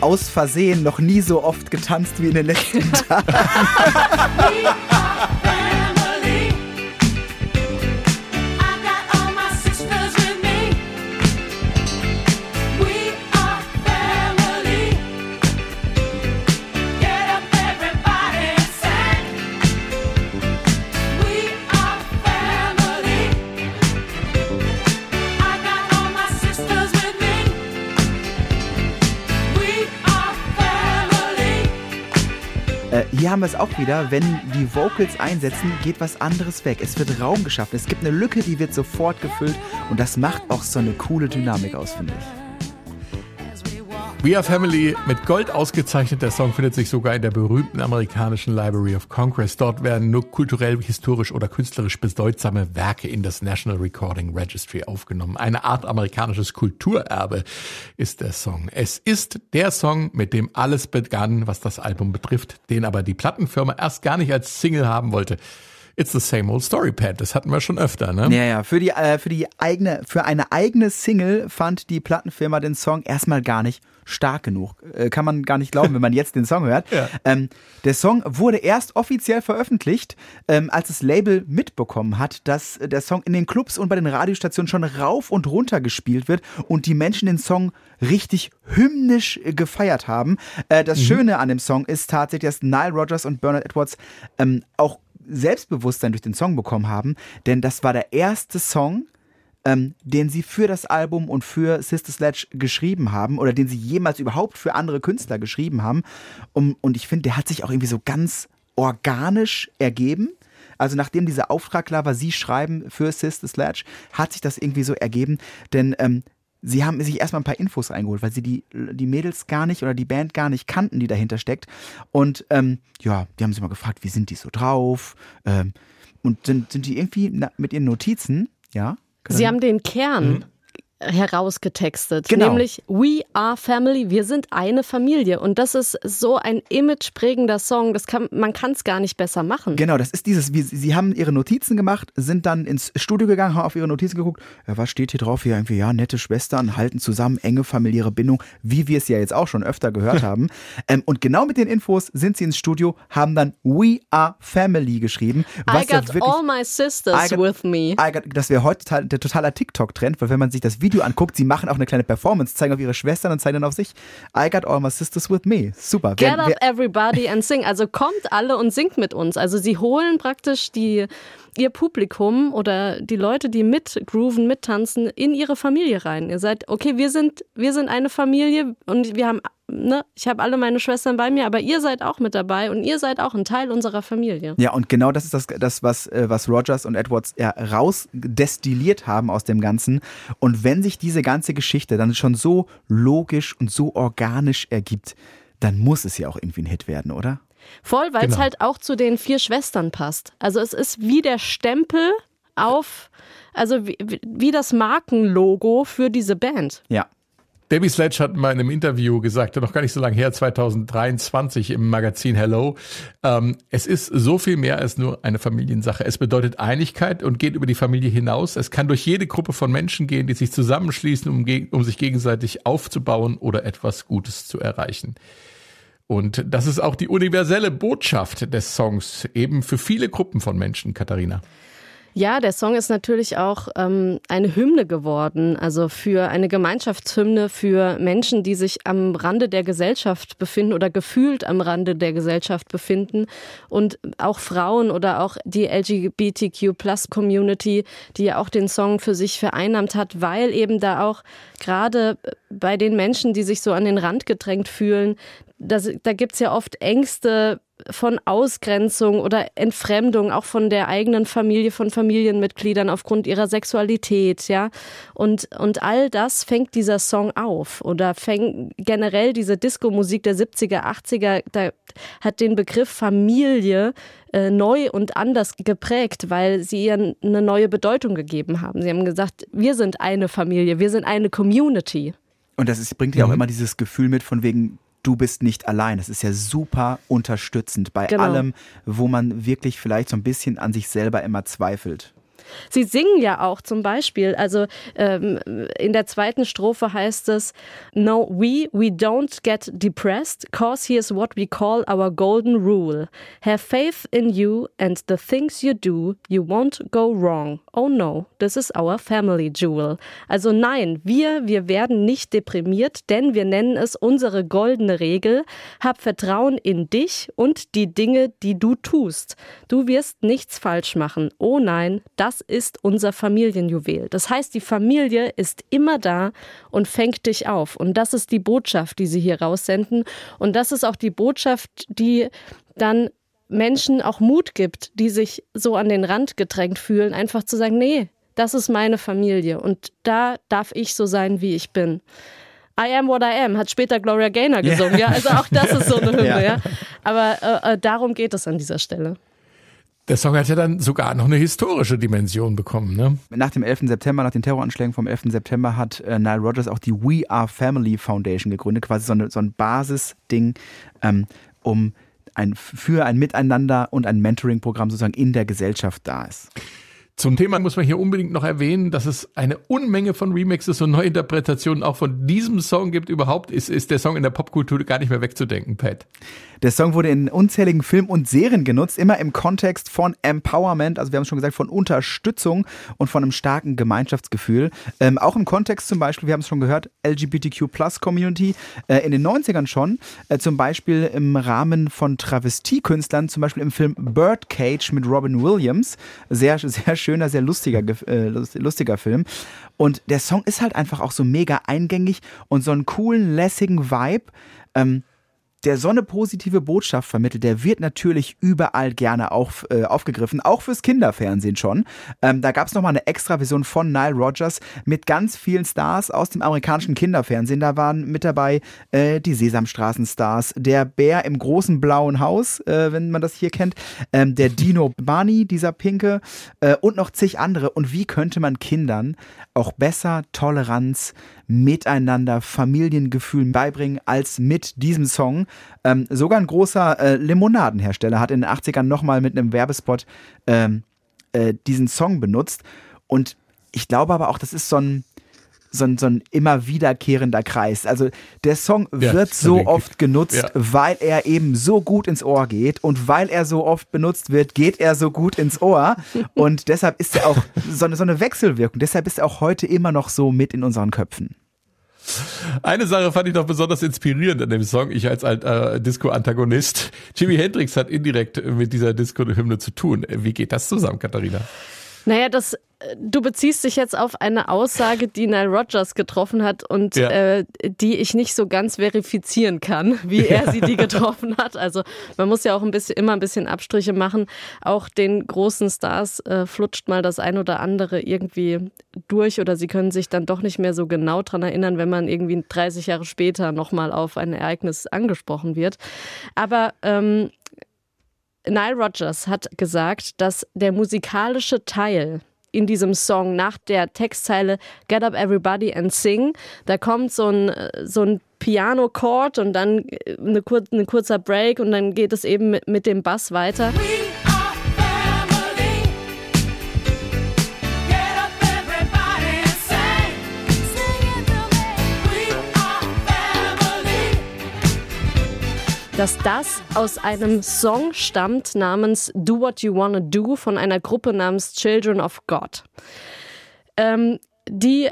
Speaker 4: aus Versehen noch nie so oft getanzt wie in den letzten [laughs] Tagen. [laughs] haben wir es auch wieder. Wenn die Vocals einsetzen, geht was anderes weg. Es wird Raum geschaffen. Es gibt eine Lücke, die wird sofort gefüllt. Und das macht auch so eine coole Dynamik aus, finde ich.
Speaker 5: We Are Family mit Gold ausgezeichnet. Der Song findet sich sogar in der berühmten amerikanischen Library of Congress. Dort werden nur kulturell, historisch oder künstlerisch bedeutsame Werke in das National Recording Registry aufgenommen. Eine Art amerikanisches Kulturerbe ist der Song. Es ist der Song, mit dem alles begann, was das Album betrifft, den aber die Plattenfirma erst gar nicht als Single haben wollte. It's the same old story, Pat. Das hatten wir schon öfter, ne?
Speaker 4: Ja, ja, für die, äh, für die eigene, für eine eigene Single fand die Plattenfirma den Song erstmal gar nicht stark genug. Äh, kann man gar nicht glauben, wenn man jetzt den Song hört. [laughs]
Speaker 5: Ja.
Speaker 4: Ähm, der Song wurde erst offiziell veröffentlicht, ähm, als das Label mitbekommen hat, dass äh, der Song in den Clubs und bei den Radiostationen schon rauf und runter gespielt wird und die Menschen den Song richtig hymnisch äh, gefeiert haben. Äh, das Schöne an dem Song ist tatsächlich, dass Nile Rodgers und Bernard Edwards ähm, auch Selbstbewusstsein durch den Song bekommen haben, denn das war der erste Song, ähm, den sie für das Album und für Sister Sledge geschrieben haben oder den sie jemals überhaupt für andere Künstler geschrieben haben. Um, und ich finde, der hat sich auch irgendwie so ganz organisch ergeben. Also nachdem dieser Auftrag klar war, sie schreiben für Sister Sledge, hat sich das irgendwie so ergeben, denn ähm, sie haben sich erstmal ein paar Infos eingeholt, weil sie die, die Mädels gar nicht oder die Band gar nicht kannten, die dahinter steckt. Und ähm, ja, die haben sich mal gefragt, wie sind die so drauf? Ähm, und sind, sind die irgendwie na, mit ihren Notizen, ja?
Speaker 3: Sie haben den Kern herausgetextet,
Speaker 4: Genau.
Speaker 3: nämlich We are family, wir sind eine Familie und das ist so ein imageprägender Song, das kann, man kann es gar nicht besser machen.
Speaker 4: Genau, das ist dieses, wie, sie haben ihre Notizen gemacht, sind dann ins Studio gegangen, haben auf ihre Notizen geguckt, ja, was steht hier drauf? Hier irgendwie, ja, nette Schwestern, halten zusammen, enge familiäre Bindung, wie wir es ja jetzt auch schon öfter gehört [laughs] haben. Ähm, und genau mit den Infos sind sie ins Studio, haben dann We Are Family geschrieben.
Speaker 3: I
Speaker 4: Was ja
Speaker 3: got
Speaker 4: wirklich,
Speaker 3: all my sisters
Speaker 4: I got-
Speaker 3: with me.
Speaker 4: I got- Das wäre heute der totaler TikTok-Trend, weil wenn man sich das Video anguckt, sie machen auch eine kleine Performance, zeigen auf ihre Schwestern und zeigen dann auf sich. I got all my sisters with me. Super.
Speaker 3: Get
Speaker 4: Wer-
Speaker 3: up everybody and sing. Also kommt alle und singt mit uns. Also sie holen praktisch die, ihr Publikum oder die Leute, die mitgrooven, mittanzen, in ihre Familie rein. Ihr seid, okay, wir sind, wir sind eine Familie und wir haben, ne, ich habe alle meine Schwestern bei mir, aber ihr seid auch mit dabei und ihr seid auch ein Teil unserer Familie.
Speaker 4: Ja, und genau das ist das, das was, äh, was Rogers und Edwards ja, rausdestilliert haben aus dem Ganzen. Und wenn sich diese ganze Geschichte dann schon so logisch und so organisch ergibt, dann muss es ja auch irgendwie ein Hit werden, oder?
Speaker 3: Voll, weil es
Speaker 5: Genau.
Speaker 3: halt auch zu den vier Schwestern passt. Also es ist wie der Stempel auf, also wie, wie das Markenlogo für diese Band.
Speaker 4: Ja.
Speaker 5: Debbie Sledge hat mal in einem Interview gesagt, noch gar nicht so lange her, 2023 im Magazin Hello, ähm, es ist so viel mehr als nur eine Familiensache. Es bedeutet Einigkeit und geht über die Familie hinaus. Es kann durch jede Gruppe von Menschen gehen, die sich zusammenschließen, um, um sich gegenseitig aufzubauen oder etwas Gutes zu erreichen. Und das ist auch die universelle Botschaft des Songs, eben für viele Gruppen von Menschen, Katharina.
Speaker 3: Ja, der Song ist natürlich auch ähm, eine Hymne geworden, also für eine Gemeinschaftshymne für Menschen, die sich am Rande der Gesellschaft befinden oder gefühlt am Rande der Gesellschaft befinden. Und auch Frauen oder auch die LGBTQ-Plus-Community, die ja auch den Song für sich vereinnahmt hat, weil eben da auch gerade bei den Menschen, die sich so an den Rand gedrängt fühlen, das, da gibt's ja oft Ängste von Ausgrenzung oder Entfremdung, auch von der eigenen Familie, von Familienmitgliedern aufgrund ihrer Sexualität, ja. Und, und all das fängt dieser Song auf. Oder fängt generell diese Disco-Musik der 70er, 80er, da hat den Begriff Familie äh, neu und anders geprägt, weil sie ihr eine neue Bedeutung gegeben haben. Sie haben gesagt, wir sind eine Familie, wir sind eine Community.
Speaker 4: Und das ist, bringt ja auch immer dieses Gefühl mit von wegen, du bist nicht allein. Das ist ja super unterstützend bei
Speaker 3: Genau.
Speaker 4: allem, wo man wirklich vielleicht so ein bisschen an sich selber immer zweifelt.
Speaker 3: Sie singen ja auch zum Beispiel, also ähm, in der zweiten Strophe heißt es, No, we, we don't get depressed, cause here's what we call our golden rule. Have faith in you and the things you do, you won't go wrong. Oh no, this is our family jewel. Also nein, wir, wir werden nicht deprimiert, denn wir nennen es unsere goldene Regel. Hab Vertrauen in dich und die Dinge, die du tust. Du wirst nichts falsch machen. Oh nein, das ist unser Familienjuwel. Das heißt, die Familie ist immer da und fängt dich auf. Und das ist die Botschaft, die sie hier raussenden. Und das ist auch die Botschaft, die dann Menschen auch Mut gibt, die sich so an den Rand gedrängt fühlen, einfach zu sagen, nee, das ist meine Familie und da darf ich so sein, wie ich bin. I am what I am, hat später Gloria Gaynor gesungen, ja. Also auch das ist so eine [laughs] Hymne,
Speaker 4: Ja.
Speaker 3: ja. Aber äh, äh, darum geht es an dieser Stelle.
Speaker 5: Der Song hat ja dann sogar noch eine historische Dimension bekommen, ne?
Speaker 4: Nach dem 11. September, nach den Terroranschlägen vom 11. September hat äh, Nile Rodgers auch die We Are Family Foundation gegründet, quasi so, eine, so ein Basisding, ähm, um ein für ein Miteinander und ein Mentoring-Programm sozusagen in der Gesellschaft da ist.
Speaker 5: Zum Thema muss man hier unbedingt noch erwähnen, dass es eine Unmenge von Remixes und Neuinterpretationen auch von diesem Song gibt. Überhaupt ist, ist der Song in der Popkultur gar nicht mehr wegzudenken, Pat.
Speaker 4: Der Song wurde in unzähligen Filmen und Serien genutzt, immer im Kontext von Empowerment, also wir haben es schon gesagt, von Unterstützung und von einem starken Gemeinschaftsgefühl. Ähm, auch im Kontext zum Beispiel, wir haben es schon gehört, LGBTQ Plus Community äh, in den 90ern schon, äh, zum Beispiel im Rahmen von Travestiekünstlern, zum Beispiel im Film Birdcage mit Robin Williams. Sehr, sehr schöner, sehr lustiger, Ge- äh, lust- lustiger Film. Und der Song ist halt einfach auch so mega eingängig und so einen coolen, lässigen Vibe. Ähm, der so eine positive Botschaft vermittelt, der wird natürlich überall gerne auf, äh, aufgegriffen, auch fürs Kinderfernsehen schon. Ähm, da gab es nochmal eine extra Version von Nile Rodgers mit ganz vielen Stars aus dem amerikanischen Kinderfernsehen. Da waren mit dabei äh, die Sesamstraßen-Stars, der Bär im großen blauen Haus, äh, wenn man das hier kennt, ähm, der Dino [laughs] Barney, dieser Pinke äh, und noch zig andere. Und wie könnte man Kindern auch besser Toleranz, Miteinander, Familiengefühl beibringen als mit diesem Song? Ähm, sogar ein großer äh, Limonadenhersteller hat in den 80ern nochmal mit einem Werbespot ähm, äh, diesen Song benutzt. Und ich glaube aber auch, das ist so ein, so ein, so ein immer wiederkehrender Kreis. Also der Song
Speaker 5: Ja,
Speaker 4: wird so oft genutzt,
Speaker 5: Ja.
Speaker 4: weil er eben so gut ins Ohr geht und weil er so oft benutzt wird, geht er so gut ins Ohr und deshalb ist er auch [laughs] so eine, so eine Wechselwirkung. Deshalb ist er auch heute immer noch so mit in unseren Köpfen.
Speaker 5: Eine Sache fand ich noch besonders inspirierend an dem Song, ich als alter Disco-Antagonist. Jimi Hendrix hat indirekt mit dieser Disco-Hymne zu tun. Wie geht das zusammen, Katharina?
Speaker 3: Naja, das, äh, du beziehst dich jetzt auf eine Aussage, die Nile Rodgers getroffen hat und
Speaker 5: Ja.
Speaker 3: äh, die ich nicht so ganz verifizieren kann, wie er sie die getroffen hat. Also man muss ja auch ein bisschen immer ein bisschen Abstriche machen. Auch den großen Stars äh, flutscht mal das ein oder andere irgendwie durch oder sie können sich dann doch nicht mehr so genau dran erinnern, wenn man irgendwie 30 Jahre später nochmal auf ein Ereignis angesprochen wird. Aber ähm, Nile Rodgers hat gesagt, dass der musikalische Teil in diesem Song nach der Textzeile Get Up Everybody and Sing, da kommt so ein, so ein Piano-Chord und dann äh, eine kur ein kurzer Break und dann geht es eben mit, mit dem Bass weiter.
Speaker 6: We
Speaker 3: dass das aus einem Song stammt namens Do What You Wanna Do von einer Gruppe namens Children of God, ähm, die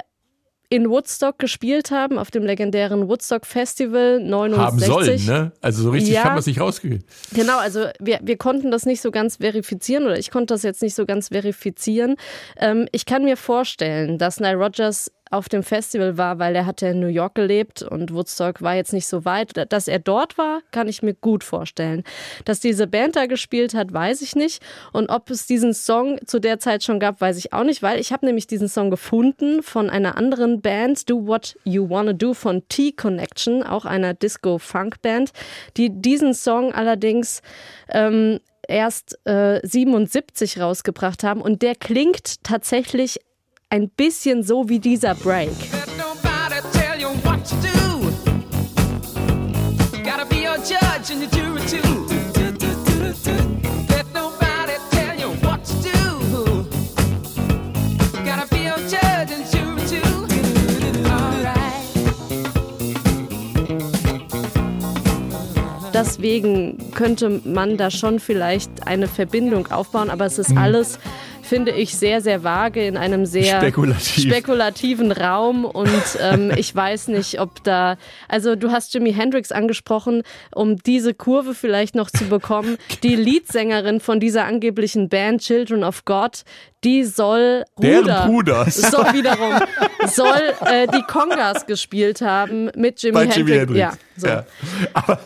Speaker 3: in Woodstock gespielt haben, auf dem legendären Woodstock Festival 69.
Speaker 5: Haben sollen, ne? Also so richtig
Speaker 3: Ja.
Speaker 5: haben wir es nicht rausgekriegt.
Speaker 3: Genau, also wir, wir konnten das nicht so ganz verifizieren oder ich konnte das jetzt nicht so ganz verifizieren. Ähm, ich kann mir vorstellen, dass Nile Rodgers auf dem Festival war, weil er hat ja in New York gelebt und Woodstock war jetzt nicht so weit. Dass er dort war, kann ich mir gut vorstellen. Dass diese Band da gespielt hat, weiß ich nicht. Und ob es diesen Song zu der Zeit schon gab, weiß ich auch nicht, weil ich habe nämlich diesen Song gefunden von einer anderen Band, Do What You Wanna Do von T-Connection, auch einer Disco-Funk-Band, die diesen Song allerdings ähm, erst äh, 77 rausgebracht haben und der klingt tatsächlich ein bisschen so wie dieser Break. Deswegen könnte man da schon vielleicht eine Verbindung aufbauen, aber es ist alles, finde ich, sehr, sehr vage in einem sehr
Speaker 5: Spekulativ.
Speaker 3: spekulativen Raum und ähm, [laughs] ich weiß nicht, ob da, also du hast Jimi Hendrix angesprochen, um diese Kurve vielleicht noch zu bekommen. [laughs] Die Leadsängerin von dieser angeblichen Band Children of God, die soll
Speaker 5: Deren
Speaker 3: Bruder, so wiederum, [laughs] soll äh, die Congas gespielt haben mit Jimi Hendrix.
Speaker 5: Jimi Hendrix.
Speaker 3: Ja, so.
Speaker 5: Ja. Aber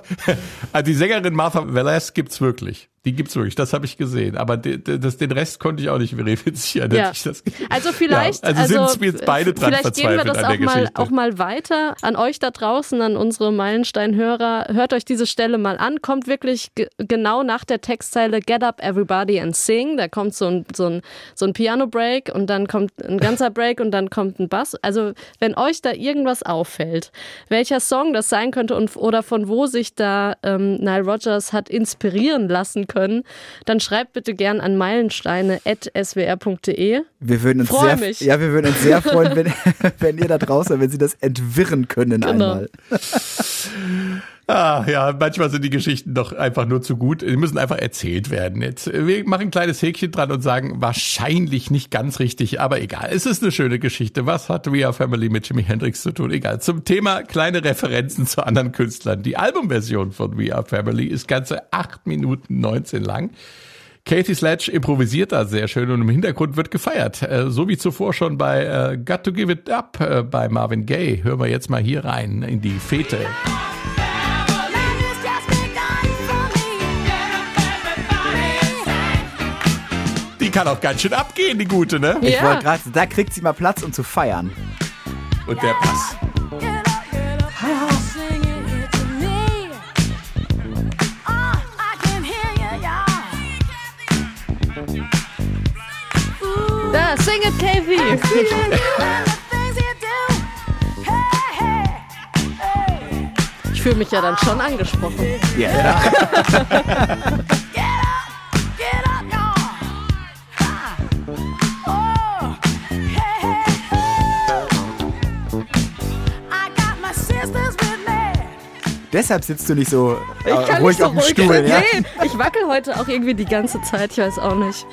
Speaker 5: also die Sängerin Martha Velas gibt's wirklich. Die gibt's wirklich, das habe ich gesehen. Aber de, de, das, den Rest konnte ich auch nicht verifizieren.
Speaker 3: Ja.
Speaker 5: das,
Speaker 3: Also vielleicht,
Speaker 5: Ja, also sind wir jetzt beide dran
Speaker 3: vielleicht gehen wir das auch mal, auch mal weiter an euch da draußen, an unsere Meilenstein-Hörer. Hört euch diese Stelle mal an. Kommt wirklich ge genau nach der Textzeile Get up everybody and sing. Da kommt so ein, so ein, so ein Piano-Break und dann kommt ein ganzer Break und dann kommt ein Bass. Also wenn euch da irgendwas auffällt, welcher Song das sein könnte und, oder von wo sich da ähm, Nile Rogers hat inspirieren lassen können, dann schreibt bitte gern an meilensteine.swr.de.
Speaker 4: Wir würden uns
Speaker 3: Freu
Speaker 4: sehr,
Speaker 3: mich.
Speaker 4: ja, wir würden uns sehr freuen, [laughs] wenn, wenn ihr da draußen, wenn sie das entwirren können
Speaker 3: Genau.
Speaker 4: einmal. [laughs]
Speaker 5: Ah, ja, manchmal sind die Geschichten doch einfach nur zu gut. Die müssen einfach erzählt werden. Jetzt, wir machen ein kleines Häkchen dran und sagen, wahrscheinlich nicht ganz richtig, aber egal. Es ist eine schöne Geschichte. Was hat We Are Family mit Jimi Hendrix zu tun? Egal. Zum Thema kleine Referenzen zu anderen Künstlern. Die Albumversion von We Are Family ist ganze 8 Minuten 19 lang. Katie Sledge improvisiert da sehr schön und im Hintergrund wird gefeiert. Äh, So wie zuvor schon bei äh, Got to Give It Up äh, bei Marvin Gaye. Hören wir jetzt mal hier rein in die Fete. Die kann auch ganz schön abgehen, die gute, ne?
Speaker 4: Ich
Speaker 3: Ja.
Speaker 4: wollte gerade, da kriegt sie mal Platz, um zu feiern.
Speaker 5: Und der Pass.
Speaker 3: Da, sing it, Kathy! Ich fühle mich ja dann schon angesprochen.
Speaker 4: Ja. [laughs] Deshalb sitzt du nicht so äh,
Speaker 3: Ich kann
Speaker 4: ruhig
Speaker 3: nicht so
Speaker 4: auf dem
Speaker 3: ruhig
Speaker 4: Stuhl.
Speaker 3: sein.
Speaker 4: Ja?
Speaker 3: Nee, ich wackel heute auch irgendwie die ganze Zeit, ich weiß auch nicht.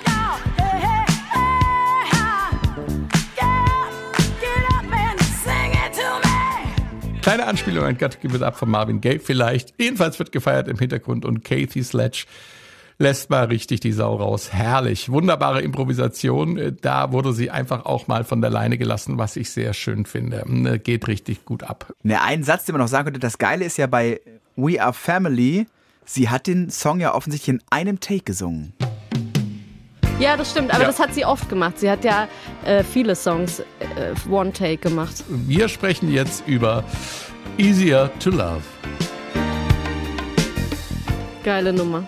Speaker 5: Kleine Anspielung an Got to Give It Up von Marvin Gaye vielleicht. Jedenfalls wird gefeiert im Hintergrund und Katie Sledge lässt mal richtig die Sau raus. Herrlich. Wunderbare Improvisation. Äh, Da wurde sie einfach auch mal von der Leine gelassen, was ich sehr schön finde. Äh, Geht richtig gut ab.
Speaker 4: Ne, ein Satz, den man noch sagen könnte, das Geile ist ja bei We Are Family, sie hat den Song ja offensichtlich in einem Take gesungen.
Speaker 3: Ja, das stimmt, aber
Speaker 5: Ja.
Speaker 3: das hat sie oft gemacht. Sie hat ja äh, viele Songs äh, One Take gemacht.
Speaker 5: Wir sprechen jetzt über Easier to Love.
Speaker 3: Geile Nummer.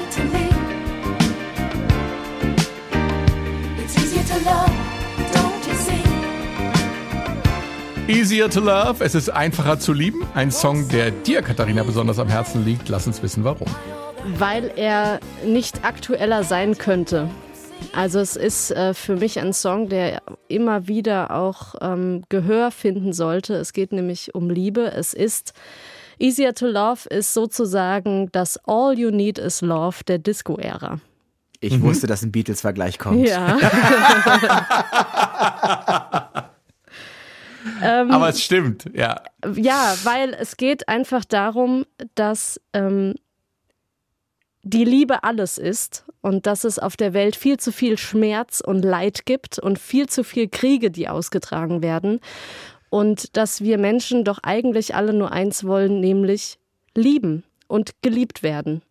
Speaker 1: Easier to Love.
Speaker 5: Es ist einfacher zu lieben. Ein Song, der dir, Katharina, besonders am Herzen liegt. Lass uns wissen, warum.
Speaker 3: Weil er nicht aktueller sein könnte. Also es ist äh, für mich ein Song, der immer wieder auch ähm, Gehör finden sollte. Es geht nämlich um Liebe. Es ist Easier to Love ist sozusagen das All You Need Is Love der Disco-Ära.
Speaker 4: Ich wusste, dass ein Beatles-Vergleich kommt.
Speaker 3: Ja. [laughs] [laughs]
Speaker 5: Aber es stimmt, ja.
Speaker 3: Ja, weil es geht einfach darum, dass ähm, die Liebe alles ist und dass es auf der Welt viel zu viel Schmerz und Leid gibt und viel zu viel Kriege, die ausgetragen werden. Und dass wir Menschen doch eigentlich alle nur eins wollen, nämlich lieben und geliebt werden.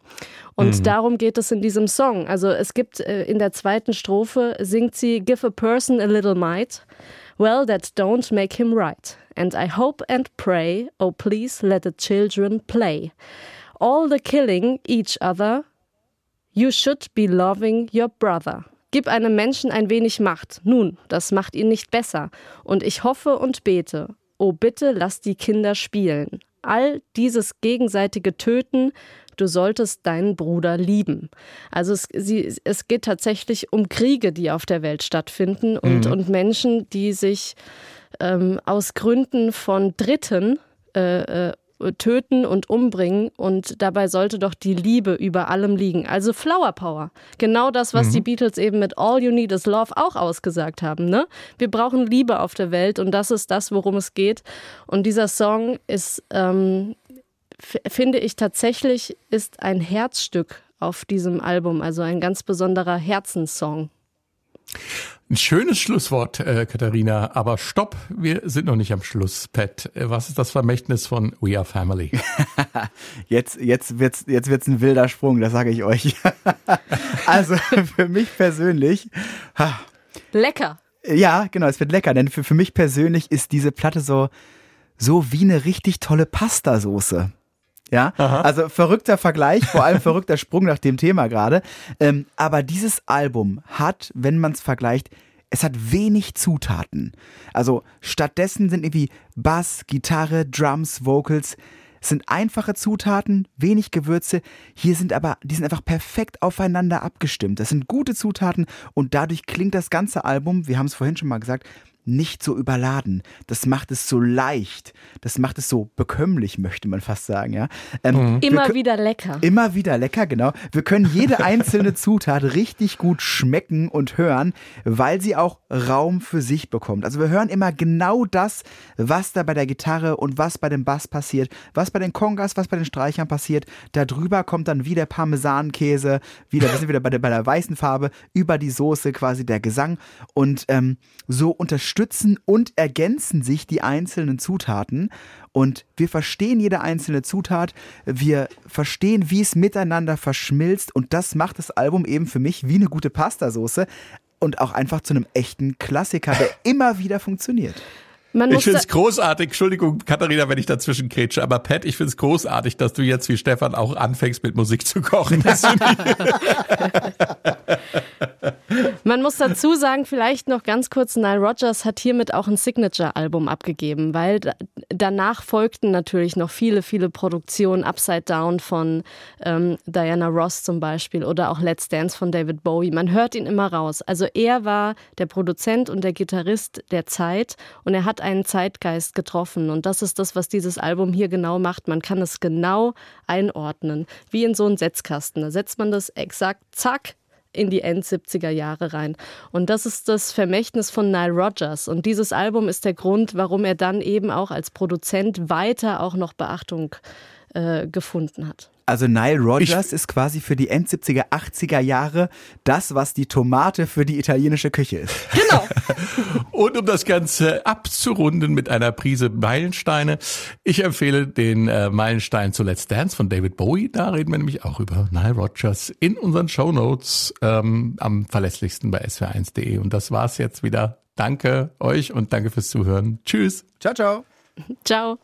Speaker 3: Und darum geht es in diesem Song. Also es gibt äh, in der zweiten Strophe singt sie Give a person a little might. Well, that don't make him right. And I hope and pray, oh please let the children play. All the killing each other, you should be loving your brother. Gib einem Menschen ein wenig Macht. Nun, das macht ihn nicht besser. Und ich hoffe und bete, oh bitte lass die Kinder spielen. All dieses gegenseitige Töten, du solltest deinen Bruder lieben. Also es, sie, es geht tatsächlich um Kriege, die auf der Welt stattfinden und, und Menschen, die sich ähm, aus Gründen von Dritten äh, äh, töten und umbringen und dabei sollte doch die Liebe über allem liegen. Also Flower Power. Genau das, was die Beatles eben mit All You Need Is Love auch ausgesagt haben. Ne? Wir brauchen Liebe auf der Welt und das ist das, worum es geht. Und dieser Song ist, ähm, finde ich tatsächlich, ist ein Herzstück auf diesem Album, also ein ganz besonderer Herzenssong.
Speaker 5: Ein schönes Schlusswort, äh, Katharina, aber stopp, wir sind noch nicht am Schluss, Pat. Äh, Was ist das Vermächtnis von We Are Family? [laughs]
Speaker 4: Jetzt, jetzt wird's, jetzt wird's ein wilder Sprung, das sage ich euch. [laughs] also [laughs] für mich persönlich, ha,
Speaker 3: Lecker.
Speaker 4: ja, genau, es wird lecker, denn für, für mich persönlich ist diese Platte so, so wie eine richtig tolle Pastasoße. Ja, also verrückter Vergleich, vor allem verrückter Sprung nach dem Thema gerade. Ähm, aber dieses Album hat, wenn man es vergleicht, es hat wenig Zutaten. Also stattdessen sind irgendwie Bass, Gitarre, Drums, Vocals. Es sind einfache Zutaten, wenig Gewürze. Hier sind aber, die sind einfach perfekt aufeinander abgestimmt. Das sind gute Zutaten und dadurch klingt das ganze Album, wir haben es vorhin schon mal gesagt, nicht so überladen. Das macht es so leicht. Das macht es so bekömmlich, möchte man fast sagen, ja. Ähm, wir
Speaker 3: Immer wieder lecker.
Speaker 4: Immer wieder lecker, genau. Wir können jede [laughs] einzelne Zutat richtig gut schmecken und hören, weil sie auch Raum für sich bekommt. Also wir hören immer genau das, was da bei der Gitarre und was bei dem Bass passiert, was bei den Kongas, was bei den Streichern passiert. Darüber kommt dann wieder Parmesankäse, wieder, wir sind wieder bei der, bei der weißen Farbe, über die Soße quasi der Gesang. Und ähm, so unterstützen und ergänzen sich die einzelnen Zutaten. Und wir verstehen jede einzelne Zutat, wir verstehen, wie es miteinander verschmilzt. Und das macht das Album eben für mich wie eine gute Pastasoße. Und auch einfach zu einem echten Klassiker, der [laughs] immer wieder funktioniert.
Speaker 3: Man
Speaker 5: Ich finde es großartig, Entschuldigung, Katharina, wenn ich dazwischen kretsche, aber Pat, ich finde es großartig, dass du jetzt wie Stefan auch anfängst mit Musik zu kochen. [laughs]
Speaker 3: Man muss dazu sagen, vielleicht noch ganz kurz, Nile Rodgers hat hiermit auch ein Signature-Album abgegeben, weil da, danach folgten natürlich noch viele, viele Produktionen, Upside Down von ähm, Diana Ross zum Beispiel oder auch Let's Dance von David Bowie. Man hört ihn immer raus. Also er war der Produzent und der Gitarrist der Zeit und er hat einen Zeitgeist getroffen und das ist das, was dieses Album hier genau macht. Man kann es genau einordnen, wie in so einen Setzkasten. Da setzt man das exakt, zack, in die End 70er Jahre rein. Und das ist das Vermächtnis von Nile Rodgers. Und dieses Album ist der Grund, warum er dann eben auch als Produzent weiter auch noch Beachtung äh, gefunden hat.
Speaker 4: Also Nile Rodgers ist quasi für die End 70er, 80er Jahre das, was die Tomate für die italienische Küche ist. [laughs]
Speaker 5: Und um das Ganze abzurunden mit einer Prise Meilensteine, ich empfehle den äh, Meilenstein zu Let's Dance von David Bowie. Da reden wir nämlich auch über Nile Rodgers in unseren Shownotes ähm, am verlässlichsten bei swr1.de. Und das war's jetzt wieder. Danke euch und danke fürs Zuhören. Tschüss.
Speaker 4: Ciao, ciao.
Speaker 3: Ciao.